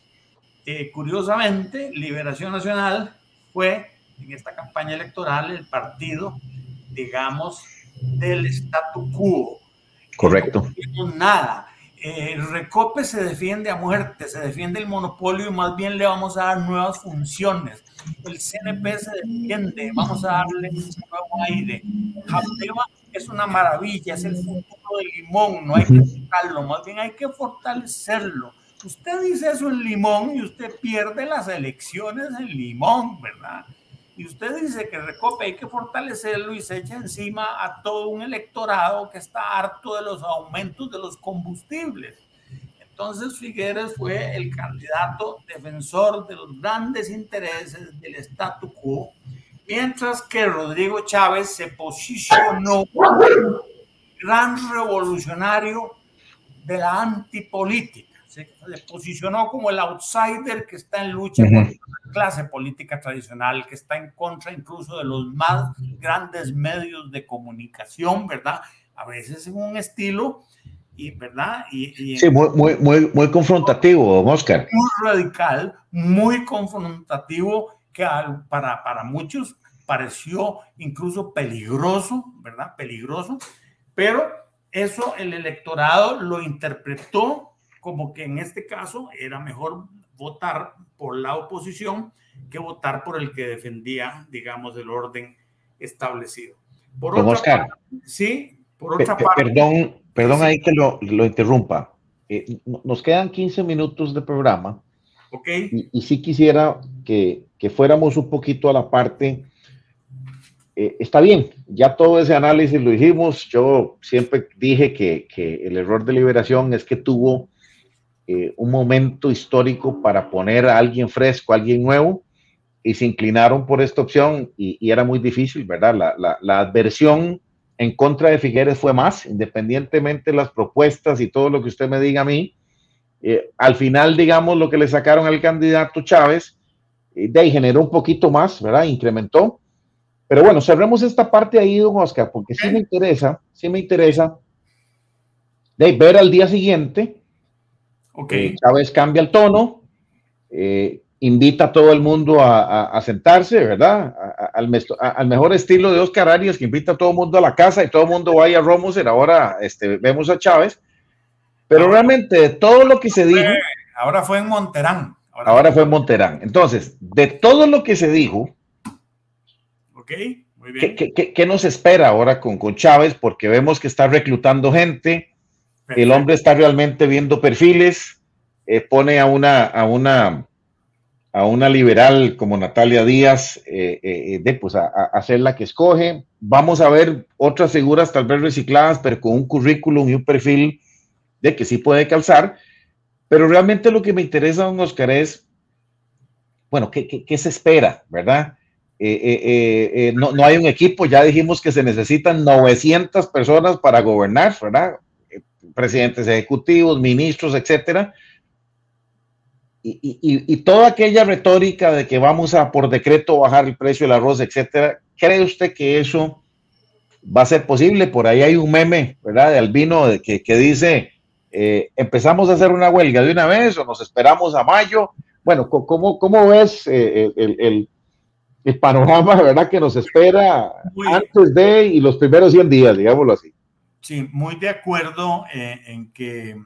eh, curiosamente, Liberación Nacional fue en esta campaña electoral el partido, digamos, del statu quo. Correcto. No nada. Eh, el Recope se defiende a muerte, se defiende el monopolio y más bien le vamos a dar nuevas funciones. El CNP se defiende, vamos a darle un nuevo aire. Japeva es una maravilla, es el futuro del limón, no hay que quitarlo, más bien hay que fortalecerlo. Usted dice eso en limón y usted pierde las elecciones en limón, ¿verdad? Y usted dice que Recope hay que fortalecerlo y se echa encima a todo un electorado que está harto de los aumentos de los combustibles. Entonces Figueres fue el candidato defensor de los grandes intereses del statu quo, mientras que Rodrigo Chávez se posicionó gran revolucionario de la antipolítica se, posicionó como el outsider que está en lucha contra la clase política tradicional, que está en contra incluso de los más grandes medios de comunicación, ¿verdad? A veces en un estilo, y, ¿verdad? Y, sí, muy, muy, muy, muy confrontativo, Oscar. Muy radical, muy confrontativo, que para, para muchos pareció incluso peligroso, ¿verdad? Peligroso, pero eso el electorado lo interpretó como que en este caso era mejor votar por la oposición que votar por el que defendía, digamos, el orden establecido. Por otra parte, sí, por otra parte. Perdón, perdón ahí que lo, lo interrumpa. Eh, nos quedan 15 minutos de programa. Ok. Y, y sí quisiera que, que, fuéramos un poquito a la parte. Eh, está bien, ya todo ese análisis lo hicimos. Yo siempre dije que, que el error de liberación es que tuvo eh, un momento histórico para poner a alguien fresco, a alguien nuevo, y se inclinaron por esta opción y, era muy difícil, ¿verdad? La, la, adversión en contra de Figueres fue más, independientemente de las propuestas y todo lo que usted me diga a mí. Eh, al final, digamos, lo que le sacaron al candidato Chávez, eh, de ahí generó un poquito más, ¿verdad? Incrementó. Pero bueno, cerremos esta parte ahí, don Oscar, porque sí me interesa, sí me interesa de ver al día siguiente Okay. Eh, Chávez cambia el tono, eh, invita a todo el mundo a, sentarse, ¿verdad? al, al, mejor estilo de Oscar Arias, que invita a todo el mundo a la casa y todo el mundo vaya a Romoser. Ahora este, vemos a Chávez. Pero realmente de todo lo que se dijo. Ahora fue en Monterán. Ahora, fue en Monterán. Entonces, de todo lo que se dijo. Ok, muy bien. ¿Qué, nos espera ahora con, con Chávez? Porque vemos que está reclutando gente el hombre está realmente viendo perfiles, eh, pone a una, a una, a una liberal como Natalia Díaz eh, eh, de, pues, a, hacer la que escoge. Vamos a ver otras figuras tal vez recicladas, pero con un currículum y un perfil de que sí puede calzar. Pero realmente lo que me interesa, don Oscar, es, bueno, ¿qué, qué, se espera, verdad? no, no hay un equipo, ya dijimos que se necesitan 900 personas para gobernar, ¿verdad? Presidentes ejecutivos, ministros, etcétera. Y, toda aquella retórica de que vamos a por decreto bajar el precio del arroz, etcétera, ¿cree usted que eso va a ser posible? Por ahí hay un meme, ¿verdad? De Albino que, que dice, eh, empezamos a hacer una huelga de una vez o nos esperamos a mayo. Bueno, ¿cómo, cómo ves eh, el, el, panorama, ¿verdad? Que nos espera antes de y los primeros 100 días, digámoslo así. Sí, muy de acuerdo eh, en que,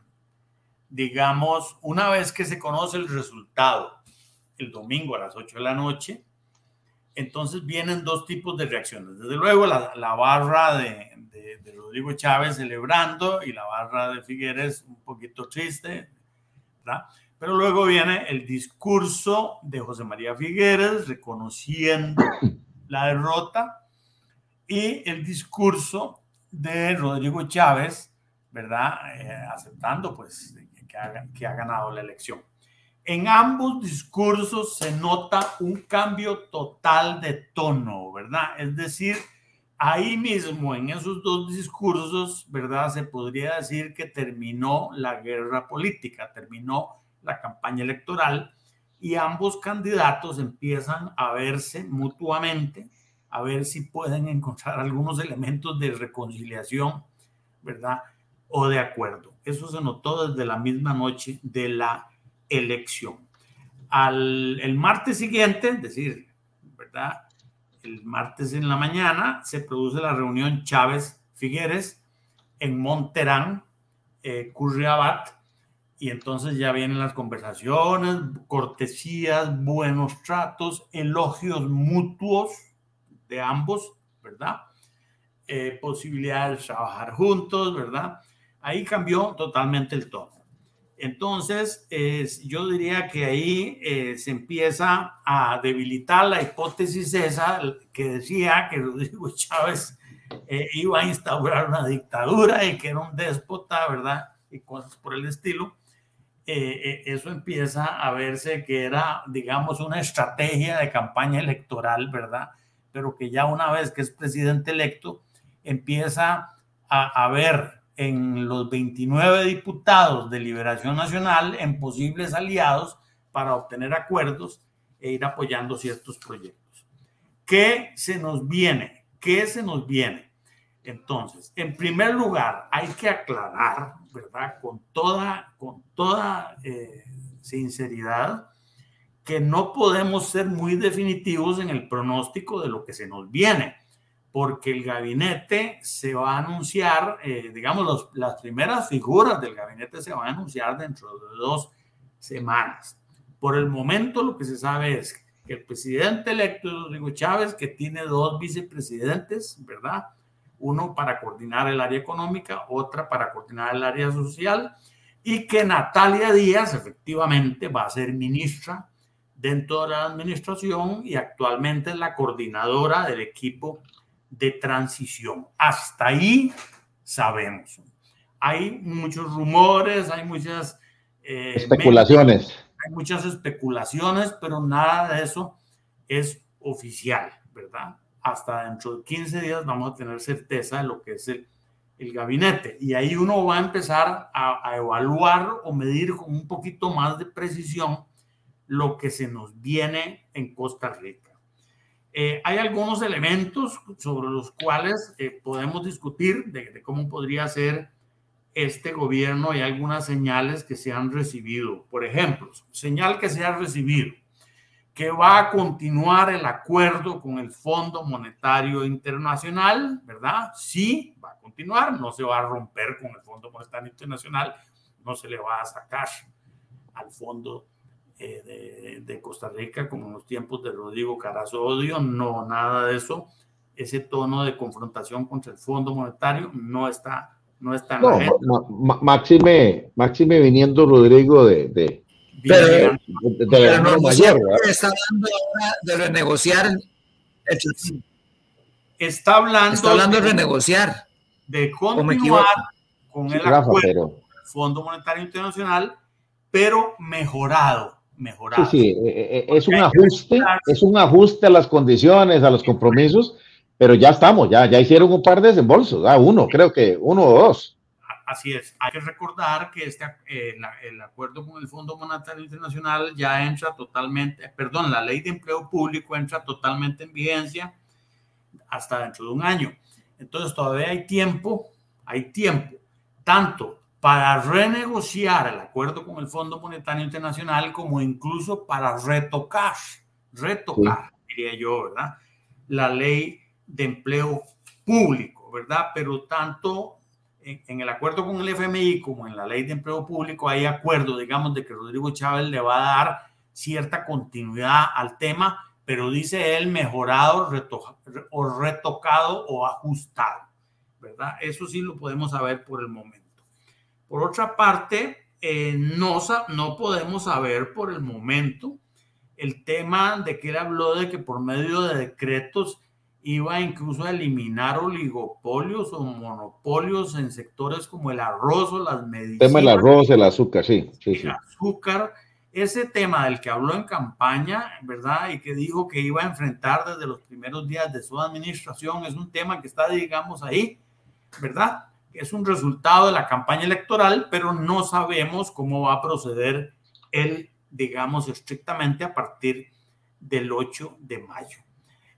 digamos, una vez que se conoce el resultado, el domingo a las 8 de la noche, entonces vienen dos tipos de reacciones. Desde luego, la, la barra de, de, Rodrigo Chávez celebrando y la barra de Figueres un poquito triste, ¿verdad? Pero luego viene el discurso de José María Figueres reconociendo la derrota y el discurso de Rodrigo Chávez, ¿verdad? Eh, aceptando pues que ha, que ha ganado la elección. En ambos discursos se nota un cambio total de tono, ¿verdad? Es decir, ahí mismo en esos dos discursos, ¿verdad? Se podría decir que terminó la guerra política, terminó la campaña electoral y ambos candidatos empiezan a verse mutuamente, a ver si pueden encontrar algunos elementos de reconciliación, ¿verdad? O de acuerdo. Eso se notó desde la misma noche de la elección. Al, el martes siguiente, es decir, ¿verdad? El martes en la mañana se produce la reunión Chávez-Figueres en Monterán, eh, Curriabat, y entonces ya vienen las conversaciones, cortesías, buenos tratos, elogios mutuos de ambos, ¿verdad? Eh, posibilidad de trabajar juntos, ¿verdad? Ahí cambió totalmente el tono. Entonces, yo diría que ahí eh, se empieza a debilitar la hipótesis esa que decía que Rodrigo <laughs> Chávez eh, iba a instaurar una dictadura y que era un déspota, ¿verdad? Y cosas por el estilo. Eh, eso empieza a verse que era, digamos, una estrategia de campaña electoral, ¿verdad? Pero que ya una vez que es presidente electo, empieza a, a ver en los 29 diputados de Liberación Nacional en posibles aliados para obtener acuerdos e ir apoyando ciertos proyectos. ¿Qué se nos viene? ¿Qué se nos viene? Entonces, en primer lugar, hay que aclarar, ¿verdad? Con toda, con toda eh, sinceridad, que no podemos ser muy definitivos en el pronóstico de lo que se nos viene porque el gabinete se va a anunciar, eh, digamos, las primeras figuras del gabinete se van a anunciar dentro de dos semanas. Por el momento lo que se sabe es que el presidente electo Rodrigo Chávez, que tiene dos vicepresidentes, ¿verdad? Uno para coordinar el área económica, otra para coordinar el área social, y que Natalia Díaz efectivamente va a ser ministra dentro de la administración y actualmente es la coordinadora del equipo de transición. Hasta ahí sabemos. Hay muchos rumores, hay muchas... Eh, especulaciones. hay muchas especulaciones, pero nada de eso es oficial, ¿verdad? Hasta dentro de 15 días vamos a tener certeza de lo que es el, el gabinete. Y ahí uno va a empezar a, a evaluar o medir con un poquito más de precisión lo que se nos viene en Costa Rica. Eh, hay algunos elementos sobre los cuales eh, podemos discutir de, cómo podría ser este gobierno y algunas señales que se han recibido. Por ejemplo, señal que se ha recibido, que va a continuar el acuerdo con el Fondo Monetario Internacional, ¿verdad? Sí, va a continuar, no se va a romper con el Fondo Monetario Internacional, no se le va a sacar al Fondo eh, de, Costa Rica, como en los tiempos de Rodrigo Carazo Odio, no, nada de eso. Ese tono de confrontación contra el Fondo Monetario no está, no está en no, la máxime, máxime viniendo Rodrigo de, de, pero, de, mayor, está hablando ahora de renegociar está hablando está hablando de, renegociar. de continuar con el acuerdo Fondo Monetario Internacional pero mejorado mejorar. Sí, sí, eh, eh, eh, es un ajuste, es un ajuste a las condiciones, a los compromisos, pero ya estamos, ya, ya hicieron un par de desembolsos, ah, uno, creo que uno o dos. Así es, hay que recordar que este, el acuerdo con el Fondo Monetario Internacional ya entra totalmente, perdón, la ley de empleo público entra totalmente en vigencia hasta dentro de un año. Entonces todavía hay tiempo, hay tiempo, tanto para renegociar el acuerdo con el Fondo Monetario Internacional, como incluso para retocar, retocar, diría yo, ¿verdad? La ley de empleo público, ¿verdad? Pero tanto en, el acuerdo con el FMI como en la ley de empleo público hay acuerdo, digamos, de que Rodrigo Chávez le va a dar cierta continuidad al tema, pero dice él mejorado o retocado o ajustado, ¿verdad? Eso sí lo podemos saber por el momento. Por otra parte, eh, no, no podemos saber por el momento el tema de que él habló de que por medio de decretos iba incluso a eliminar oligopolios o monopolios en sectores como el arroz o las medicinas. El tema del arroz, el azúcar, sí. sí, el azúcar, ese tema del que habló en campaña, ¿verdad? Y que dijo que iba a enfrentar desde los primeros días de su administración, es un tema que está, digamos, ahí, ¿verdad? Es un resultado de la campaña electoral, pero no sabemos cómo va a proceder él, digamos, estrictamente a partir del 8 de mayo.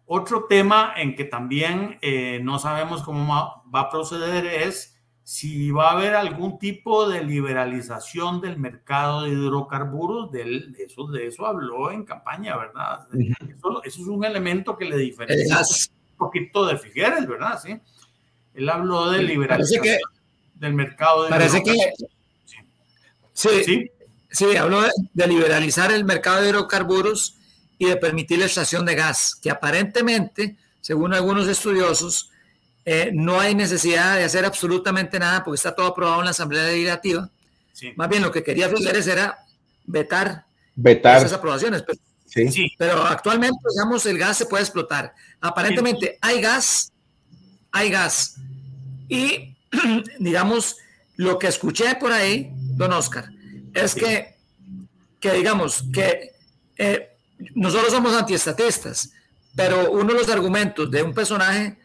Otro tema en que también eh, no sabemos cómo va, a proceder es si va a haber algún tipo de liberalización del mercado de hidrocarburos, de, eso, de eso habló en campaña, ¿verdad? Eso, es un elemento que le diferencia un poquito de Figueres, ¿verdad? Sí. Él habló de liberalización del mercado de Parece que... Sí, sí, sí, habló de liberalizar el mercado de hidrocarburos y de permitir la extracción de gas, que aparentemente, según algunos estudiosos, eh, no hay necesidad de hacer absolutamente nada porque está todo aprobado en la Asamblea Legislativa. Más bien lo que quería Figueres era vetar, vetar. esas aprobaciones. Pero, sí. pero actualmente, digamos, el gas se puede explotar. Aparentemente hay gas, hay gas. Y, <clears throat> digamos, lo que escuché por ahí, don Oscar, es que, que digamos, que eh, nosotros somos antiestatistas, pero uno de los argumentos de un personaje,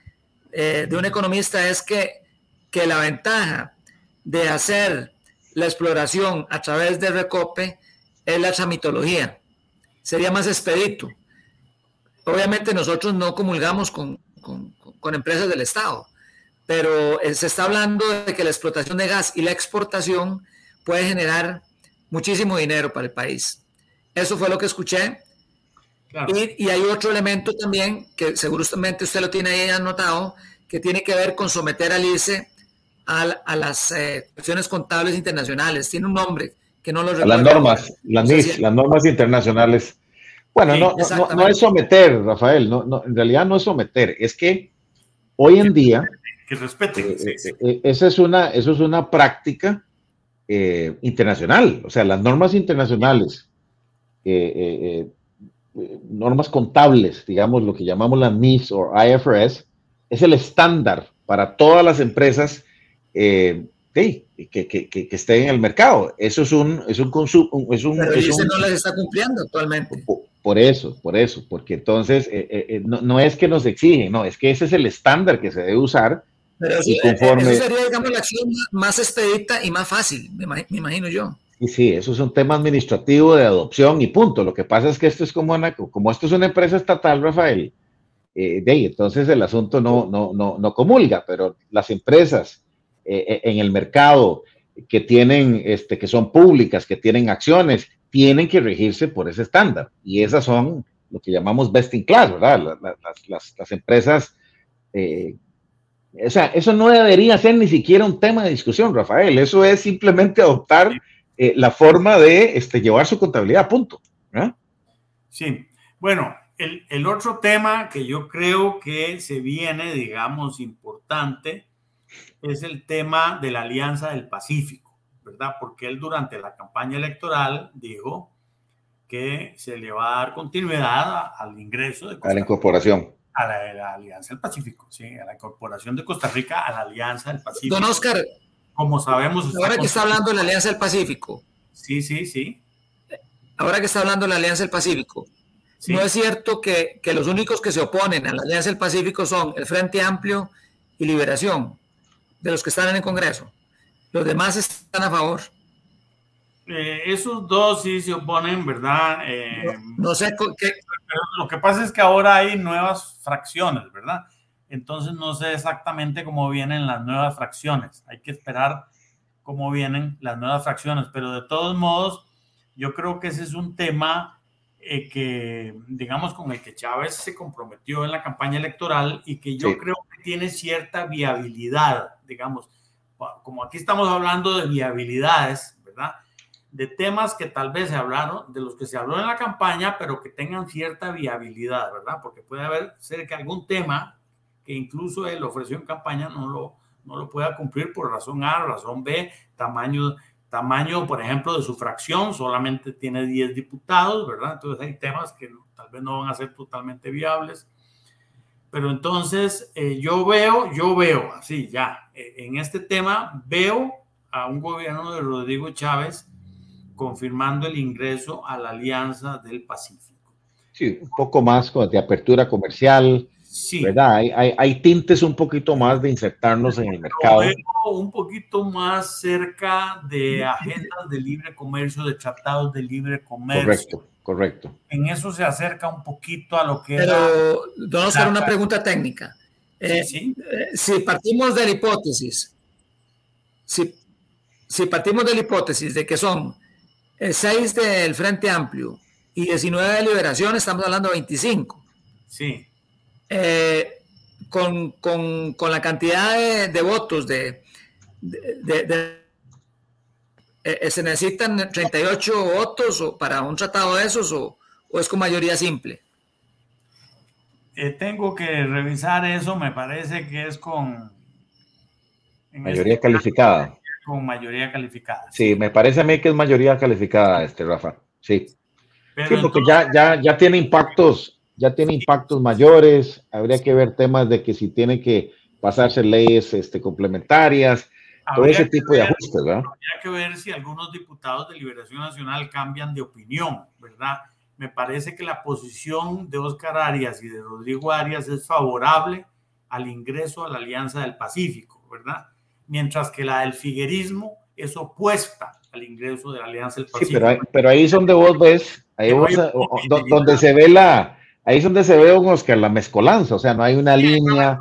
eh, de un economista, es que, que la ventaja de hacer la exploración a través de Recope es la tramitología. Sería más expedito. Obviamente nosotros no comulgamos con, con, con empresas del Estado, pero eh, se está hablando de que la explotación de gas y la exportación puede generar muchísimo dinero para el país. Eso fue lo que escuché y, hay otro elemento también que seguramente usted lo tiene ahí anotado, que tiene que ver con someter al ICE a, las eh, cuestiones contables internacionales. Tiene un nombre que no lo recuerdo. Las normas, las NIS, las normas internacionales. Bueno, no, no, es someter, Rafael, no, en realidad no es someter, es que hoy en día... Que respeten. Eh, eh, esa es una, eso es una práctica internacional, o sea, las normas internacionales normas contables, digamos lo que llamamos la NIS o IFRS, es el estándar para todas las empresas eh, que, que, que, estén en el mercado. Eso es un, es un consumo. Es un, Pero no las está cumpliendo actualmente. Por, eso, por eso, porque entonces eh, eh, no, no, es que nos exigen, no, es que ese es el estándar que se debe usar. Pero y conforme... eso sería, digamos, la acción más expedita y más fácil, me imagino yo. Y sí, eso es un tema administrativo de adopción y punto. Lo que pasa es que esto es como una, como esto es una empresa estatal, Rafael, eh, de ahí, entonces el asunto no, no, no, no comulga, pero las empresas eh, eh, en el mercado que tienen, este, que son públicas, que tienen acciones, tienen que regirse por ese estándar. Y esas son lo que llamamos best in class, ¿verdad? Las, las, las empresas o sea, eso no debería ser ni siquiera un tema de discusión, Rafael. Eso es simplemente adoptar eh, la forma de este, llevar su contabilidad, punto. Sí, bueno, el, el, otro tema que yo creo que se viene, digamos, importante, es el tema de la Alianza del Pacífico, ¿verdad? Porque él durante la campaña electoral dijo que se le va a dar continuidad al ingreso de Costa a la incorporación. A la, Alianza del Pacífico, sí, a la incorporación de Costa Rica a la Alianza del Pacífico. Don Oscar, como sabemos. Ahora que está hablando de la Alianza del Pacífico. Sí, sí, sí. Ahora que está hablando de la Alianza del Pacífico. No es cierto que, que, los únicos que se oponen a la Alianza del Pacífico son el Frente Amplio y Liberación, de los que están en el Congreso. Los demás están a favor. Eh, esos dos sí se oponen, ¿verdad? Eh, no, sé qué. Lo que pasa es que ahora hay nuevas fracciones, ¿verdad? entonces no sé exactamente cómo vienen las nuevas fracciones. Hay que esperar cómo vienen las nuevas fracciones, pero de todos modos, yo creo que ese es un tema eh, que, digamos, con el que Chávez se comprometió en la campaña electoral y que yo creo que tiene cierta viabilidad, digamos, como aquí estamos hablando de viabilidades, ¿verdad? De temas que tal vez se hablaron, de los que se habló en la campaña, pero que tengan cierta viabilidad, ¿verdad? Porque puede haber ser que algún tema que incluso él ofreció en campaña no lo, no lo pueda cumplir por razón A, razón B, tamaño, tamaño, por ejemplo, de su fracción, solamente tiene 10 diputados, ¿verdad? Entonces hay temas que tal vez no van a ser totalmente viables. Pero entonces eh, yo veo, yo veo, así ya, eh, en este tema veo a un gobierno de Rodrigo Chávez confirmando el ingreso a la Alianza del Pacífico. Sí, un poco más de apertura comercial, Sí. ¿Verdad? Hay, hay, hay, tintes un poquito más de insertarnos en el mercado. Un poquito más cerca de agendas de libre comercio, de tratados de libre comercio. Correcto, correcto. En eso se acerca un poquito a lo que Pero, don Oscar, una pregunta técnica. Eh, ¿Sí? Eh, si partimos de la hipótesis, si, si partimos de la hipótesis de que son 6 del Frente Amplio y 19 de Liberación, estamos hablando de 25. Sí. Eh, con, la cantidad de, votos de, eh, ¿Se necesitan 38 votos para un tratado de esos o, es con mayoría simple? Eh, tengo que revisar eso, me parece que es con... Mayoría este calificada. Con mayoría calificada. Sí, me parece a mí que es mayoría calificada, este Rafa. Sí. sí, porque ya, ya, ya tiene impactos ya tiene impactos mayores, habría que ver temas de que si tiene que pasarse leyes este, complementarias, todo ese tipo de ajustes, ¿verdad? Habría que ver si algunos diputados de Liberación Nacional cambian de opinión, ¿verdad? Me parece que la posición de Oscar Arias y de Rodrigo Arias es favorable al ingreso a la Alianza del Pacífico, ¿verdad? Mientras que la del figuerismo es opuesta al ingreso de la Alianza del Pacífico. Sí, pero, pero ahí es donde vos ves, ahí vos, donde se ve la, ahí es donde se ve, un Oscar, la mezcolanza, o sea, no hay una línea.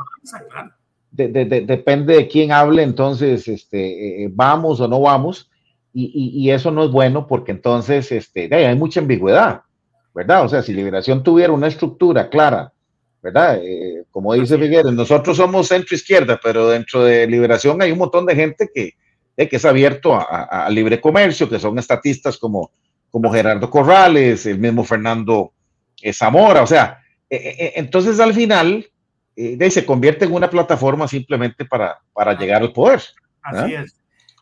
Depende de quién hable, entonces, este, eh, vamos o no vamos, y, eso no es bueno porque entonces este, hay mucha ambigüedad, ¿verdad? O sea, si Liberación tuviera una estructura clara, ¿verdad? Eh, como dice Figueres, nosotros somos centro izquierda, pero dentro de Liberación hay un montón de gente que, eh, que es abierto a, libre comercio, que son estatistas como, como Gerardo Corrales, el mismo Fernando Zamora, o sea, entonces al final eh, se convierte en una plataforma simplemente para, para llegar al poder. Así es.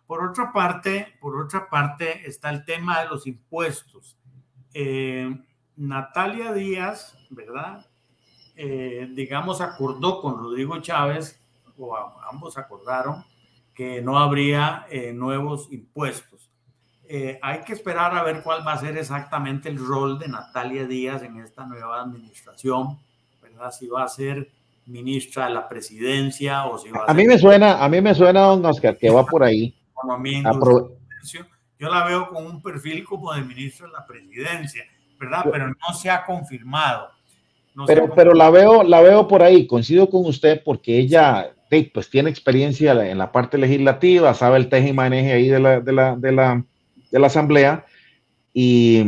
Por otra parte, por otra parte está el tema de los impuestos. Eh, Natalia Díaz, ¿verdad? Eh, digamos, acordó con Rodrigo Chávez, o ambos acordaron, que no habría nuevos impuestos. Eh, hay que esperar a ver cuál va a ser exactamente el rol de Natalia Díaz en esta nueva administración, ¿verdad? Si va a ser ministra de la presidencia o si va a, a mí me suena, a mí me suena, don Oscar, que va por ahí. Yo la veo con un perfil como de ministra de la presidencia, ¿verdad? Pero no se ha confirmado. pero, pero la veo, la veo por ahí, coincido con usted porque ella pues tiene experiencia en la parte legislativa, sabe el teje y maneje ahí de la, de la, de la de la Asamblea y,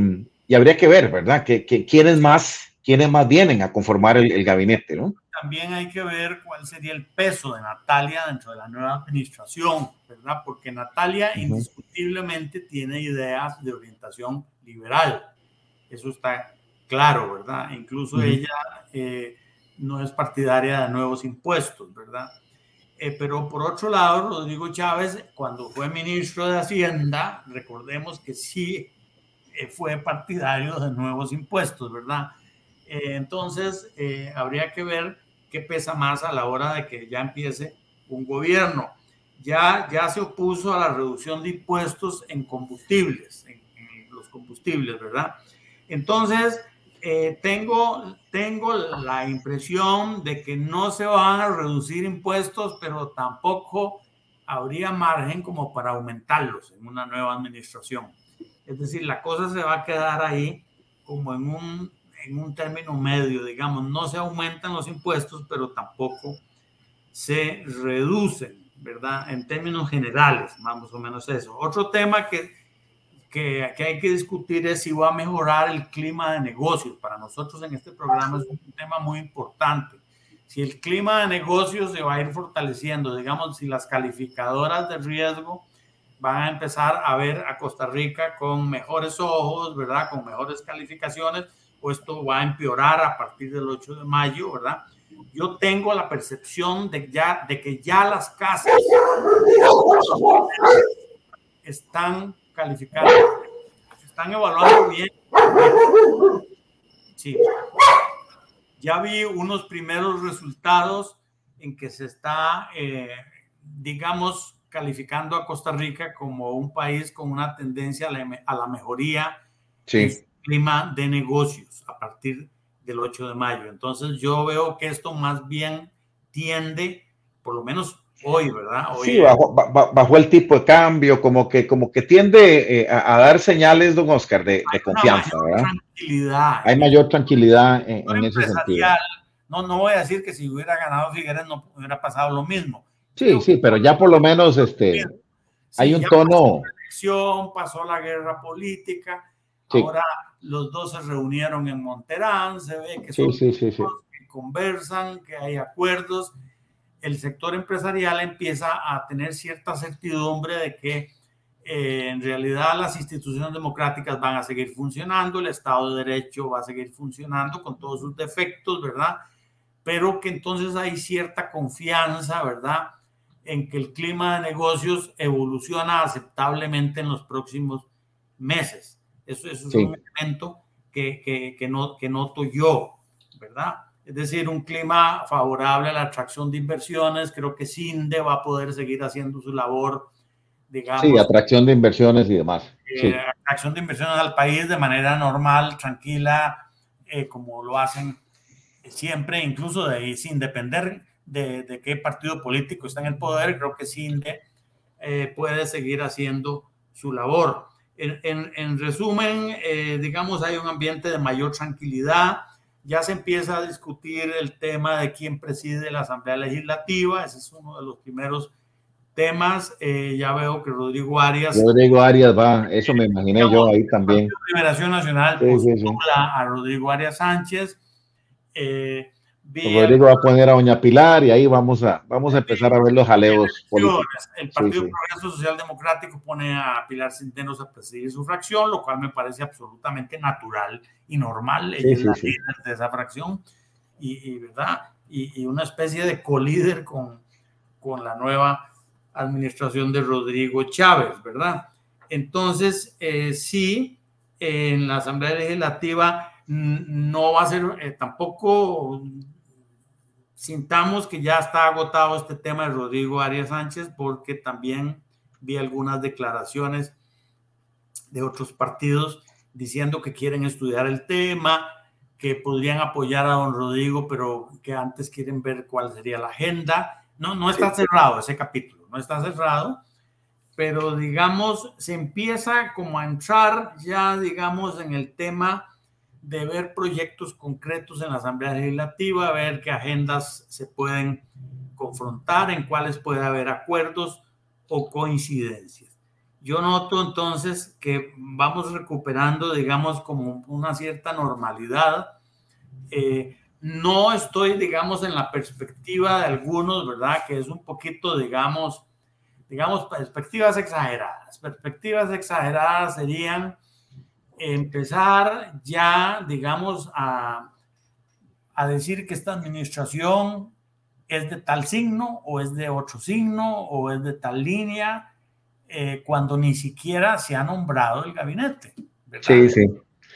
habría que ver, ¿verdad? Que, quiénes más, quiénes más vienen a conformar el, gabinete, ¿no? También hay que ver cuál sería el peso de Natalia dentro de la nueva administración, ¿verdad? Porque Natalia indiscutiblemente tiene ideas de orientación liberal. Eso está claro, ¿verdad? Incluso ella eh, no es partidaria de nuevos impuestos, ¿verdad? Eh, pero por otro lado, Rodrigo Chávez, cuando fue ministro de Hacienda, recordemos que sí eh, fue partidario de nuevos impuestos, ¿verdad? Eh, entonces, habría que ver qué pesa más a la hora de que ya empiece un gobierno. Ya, ya se opuso a la reducción de impuestos en combustibles, en los combustibles, ¿verdad? Entonces, eh, tengo, tengo la impresión de que no se van a reducir impuestos, pero tampoco habría margen como para aumentarlos en una nueva administración. Es decir, la cosa se va a quedar ahí como en un, en un término medio, digamos, no se aumentan los impuestos, pero tampoco se reducen, ¿verdad? En términos generales, más o menos eso. Otro tema que que, hay que discutir es si va a mejorar el clima de negocios. Para nosotros en este programa es un tema muy importante. Si el clima de negocios se va a ir fortaleciendo, digamos, si las calificadoras de riesgo van a empezar a ver a Costa Rica con mejores ojos, ¿verdad? Con mejores calificaciones, o esto va a empeorar a partir del 8 de mayo, ¿verdad? Yo tengo la percepción de, ya, de que ya las casas están calificando, están evaluando bien. Sí. Ya vi unos primeros resultados en que se está, eh, digamos, calificando a Costa Rica como un país con una tendencia a la, mejoría del clima de negocios a partir del 8 de mayo. Entonces yo veo que esto más bien tiende, por lo menos hoy, ¿verdad? sí, bajo, el tipo de cambio, como que, como que tiende eh, a, dar señales, don Oscar, de, confianza, ¿verdad? Tranquilidad. Hay mayor tranquilidad en, ese sentido. No, no voy a decir que si hubiera ganado Figueres no hubiera pasado lo mismo. Sí, sí, pero ya por lo menos este, hay un tono. Pasó la, pasó la guerra política, ahora los dos se reunieron en Monterán, se ve que, son que conversan, que hay acuerdos el sector empresarial empieza a tener cierta certidumbre de que eh, en realidad las instituciones democráticas van a seguir funcionando, el Estado de Derecho va a seguir funcionando con todos sus defectos, ¿verdad? Pero que entonces hay cierta confianza, ¿verdad? En que el clima de negocios evoluciona aceptablemente en los próximos meses. Eso, es un elemento que, que, que, no, que noto yo, ¿verdad? es decir, un clima favorable a la atracción de inversiones. Creo que CINDE va a poder seguir haciendo su labor, digamos. Sí, atracción de inversiones y demás. Eh, atracción de inversiones al país de manera normal, tranquila, eh, como lo hacen siempre, incluso de, sin depender de, qué partido político está en el poder. Creo que CINDE eh, puede seguir haciendo su labor. En, resumen, digamos, hay un ambiente de mayor tranquilidad ya se empieza a discutir el tema de quién preside la Asamblea Legislativa, ese es uno de los primeros temas. Eh, ya veo que Rodrigo Arias. Rodrigo Arias va, eso me imaginé yo ahí también. Liberación Nacional sí, a Rodrigo Arias Sánchez. Eh, Rodrigo va a poner a Doña Pilar y ahí vamos a, vamos a empezar a ver los jaleos políticos. El Partido Progreso Social Democrático pone a Pilar Centenos a presidir su fracción, lo cual me parece absolutamente natural y normal. Ella es la de esa fracción y, ¿verdad? Y, una especie de colíder con, con la nueva administración de Rodrigo Chávez, ¿verdad? Entonces, eh, sí, en la Asamblea Legislativa no va a ser eh, tampoco sintamos que ya está agotado este tema de Rodrigo Arias Sánchez porque también vi algunas declaraciones de otros partidos diciendo que quieren estudiar el tema, que podrían apoyar a don Rodrigo, pero que antes quieren ver cuál sería la agenda. No, no está cerrado ese capítulo, no está cerrado, pero digamos, se empieza como a entrar ya, digamos, en el tema de ver proyectos concretos en la Asamblea Legislativa, ver qué agendas se pueden confrontar, en cuáles puede haber acuerdos o coincidencias. Yo noto entonces que vamos recuperando, digamos, como una cierta normalidad. Eh, no estoy, digamos, en la perspectiva de algunos, ¿verdad? Que es un poquito, digamos, digamos, perspectivas exageradas. Perspectivas exageradas serían empezar ya, digamos, a, a decir que esta administración es de tal signo o es de otro signo o es de tal línea, eh, cuando ni siquiera se ha nombrado el gabinete. Sí, sí.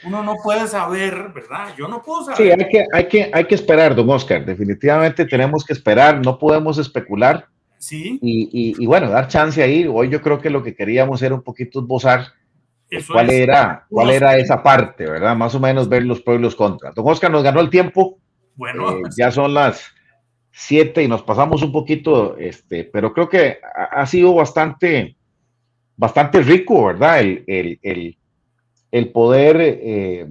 Uno no puede saber, ¿verdad? Yo no puedo saber. Sí, hay que, hay que, hay que esperar, don Oscar. Definitivamente tenemos que esperar, no podemos especular. Sí. Y, y, y bueno, dar chance ahí. Hoy yo creo que lo que queríamos era un poquito esbozar ¿Cuál, era, ¿Cuál era esa parte, verdad? Más o menos ver los pueblos contra. Don Oscar nos ganó el tiempo. Bueno, eh, ya son las siete y nos pasamos un poquito, este, pero creo que ha, sido bastante, bastante rico, ¿verdad? El, el, el, poder eh,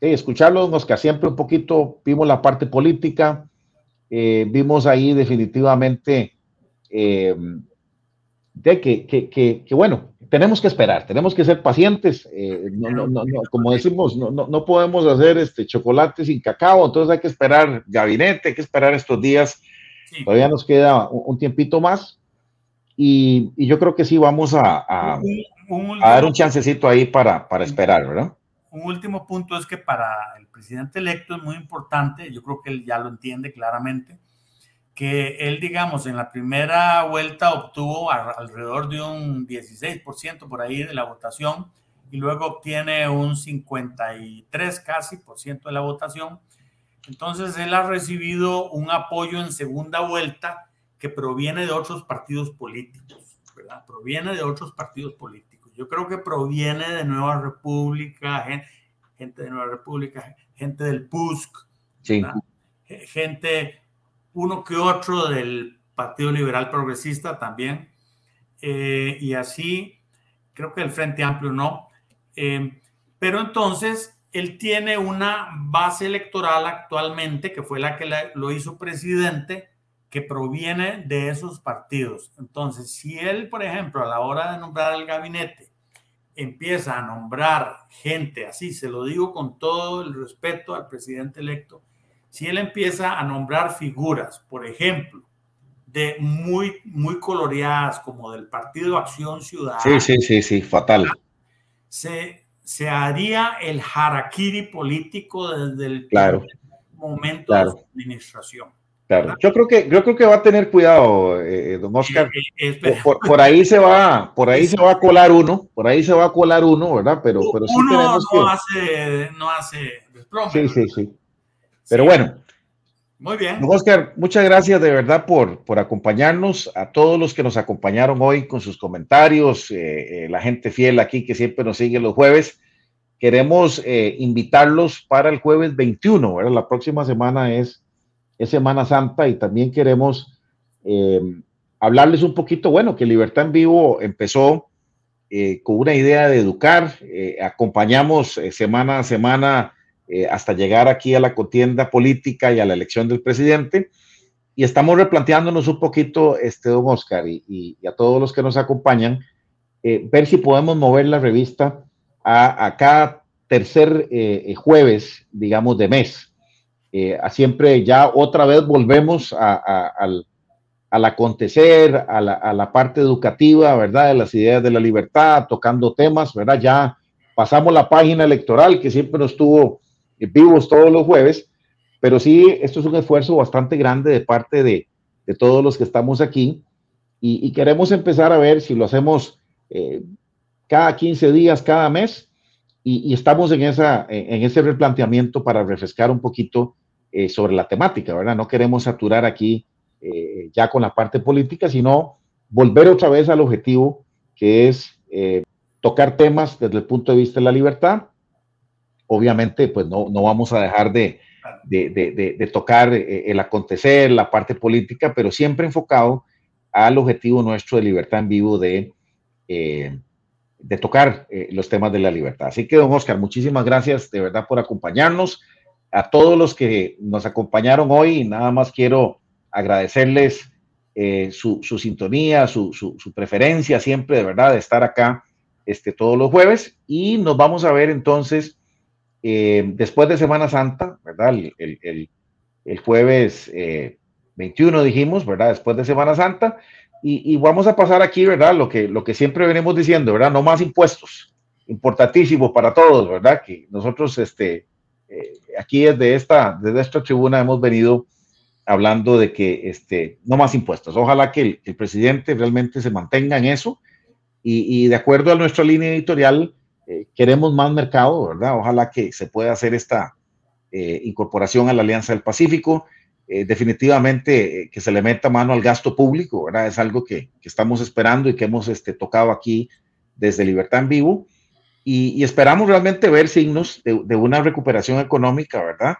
escucharlo, Oscar, siempre un poquito vimos la parte política, eh, vimos ahí definitivamente de que, que, que, bueno, tenemos que esperar, tenemos que ser pacientes. Eh, no, no, no, como decimos, no, podemos hacer este chocolate sin cacao, entonces hay que esperar gabinete, hay que esperar estos días. Todavía nos queda un, tiempito más y, y, yo creo que sí vamos a, a, dar un chancecito ahí para, para esperar, ¿verdad? Un último punto es que para el presidente electo es muy importante, yo creo que él ya lo entiende claramente, que él, digamos, en la primera vuelta obtuvo alrededor de un 16% por ahí de la votación y luego obtiene un 53 casi por ciento de la votación. Entonces él ha recibido un apoyo en segunda vuelta que proviene de otros partidos políticos, ¿verdad? Proviene de otros partidos políticos. Yo creo que proviene de Nueva República, gente de Nueva República, gente del PUSC, gente uno que otro del Partido Liberal Progresista también, eh, y así, creo que el Frente Amplio no. Eh, pero entonces, él tiene una base electoral actualmente, que fue la que lo hizo presidente, que proviene de esos partidos. Entonces, si él, por ejemplo, a la hora de nombrar el gabinete, empieza a nombrar gente así, se lo digo con todo el respeto al presidente electo, si él empieza a nombrar figuras, por ejemplo, de muy, muy coloreadas, como del Partido Acción Ciudadana. Sí, sí, sí, sí, fatal. Se, se haría el harakiri político desde el momento de su administración. Claro. Yo creo que yo creo que va a tener cuidado, eh, don Oscar. Eh, eh, por, ahí se va, por ahí se va a colar uno, por ahí se va a colar uno, ¿verdad? Pero, pero sí uno no hace, no hace Sí, sí, sí. Pero bueno. Muy bien. Oscar, muchas gracias de verdad por, por acompañarnos, a todos los que nos acompañaron hoy con sus comentarios, eh, eh, la gente fiel aquí que siempre nos sigue los jueves. Queremos eh, invitarlos para el jueves 21, ¿verdad? La próxima semana es, es Semana Santa y también queremos hablarles un poquito, bueno, que Libertad en Vivo empezó con una idea de educar, acompañamos semana a semana eh, hasta llegar aquí a la contienda política y a la elección del presidente. Y estamos replanteándonos un poquito, este, don Oscar, y, a todos los que nos acompañan, eh, ver si podemos mover la revista a, cada tercer eh, jueves, digamos, de mes. a siempre ya otra vez volvemos al, acontecer, a la, a la, parte educativa, ¿verdad? De las ideas de la libertad, tocando temas, ¿verdad? Ya pasamos la página electoral que siempre nos tuvo vivos todos los jueves, pero sí, esto es un esfuerzo bastante grande de parte de, de todos los que estamos aquí y, queremos empezar a ver si lo hacemos eh, cada 15 días, cada mes, y, estamos en, esa, en ese replanteamiento para refrescar un poquito eh, sobre la temática, ¿verdad? No queremos saturar aquí eh, ya con la parte política, sino volver otra vez al objetivo que es tocar temas desde el punto de vista de la libertad, obviamente, pues no, no vamos a dejar de, de, tocar eh, el acontecer, la parte política, pero siempre enfocado al objetivo nuestro de libertad en vivo de, eh, de tocar eh, los temas de la libertad. Así que, don Oscar, muchísimas gracias de verdad por acompañarnos. A todos los que nos acompañaron hoy, nada más quiero agradecerles su, su, sintonía, su, su, su, preferencia siempre, de verdad, de estar acá este, todos los jueves. Y nos vamos a ver entonces eh, después de Semana Santa, ¿verdad? El, jueves 21 eh, dijimos, ¿verdad? Después de Semana Santa. Y, vamos a pasar aquí, ¿verdad? Lo que, lo que siempre venimos diciendo, ¿verdad? No más impuestos. Importantísimo para todos, ¿verdad? Que nosotros, este, eh, aquí desde esta, desde esta tribuna hemos venido hablando de que este, no más impuestos. Ojalá que el, presidente realmente se mantenga en eso y, y, de acuerdo a nuestra línea editorial, eh, queremos más mercado, ¿verdad? Ojalá que se pueda hacer esta eh, incorporación a la Alianza del Pacífico. Eh, definitivamente que se le meta mano al gasto público, ¿verdad? Es algo que, estamos esperando y que hemos este, tocado aquí desde Libertad en Vivo. Y, esperamos realmente ver signos de, una recuperación económica, ¿verdad?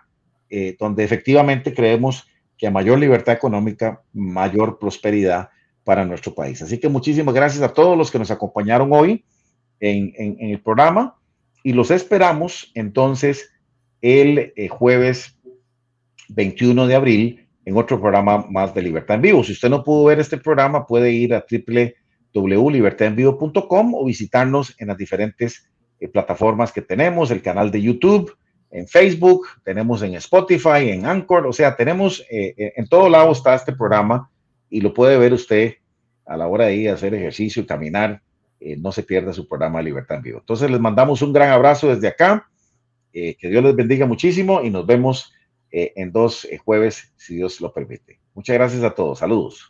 donde efectivamente creemos que a mayor libertad económica, mayor prosperidad para nuestro país. Así que muchísimas gracias a todos los que nos acompañaron hoy en, el programa y los esperamos entonces el eh, jueves 21 de abril en otro programa más de Libertad en Vivo. Si usted no pudo ver este programa, puede ir a www.libertadenvivo.com o visitarnos en las diferentes eh, plataformas que tenemos, el canal de YouTube, en Facebook, tenemos en Spotify, en Anchor, o sea, tenemos eh, en todo lado está este programa y lo puede ver usted a la hora de ir a hacer ejercicio, y caminar, eh, no se pierda su programa Libertad en Vivo. Entonces les mandamos un gran abrazo desde acá, eh, que Dios les bendiga muchísimo y nos vemos eh, en dos jueves, si Dios lo permite. Muchas gracias a todos. Saludos.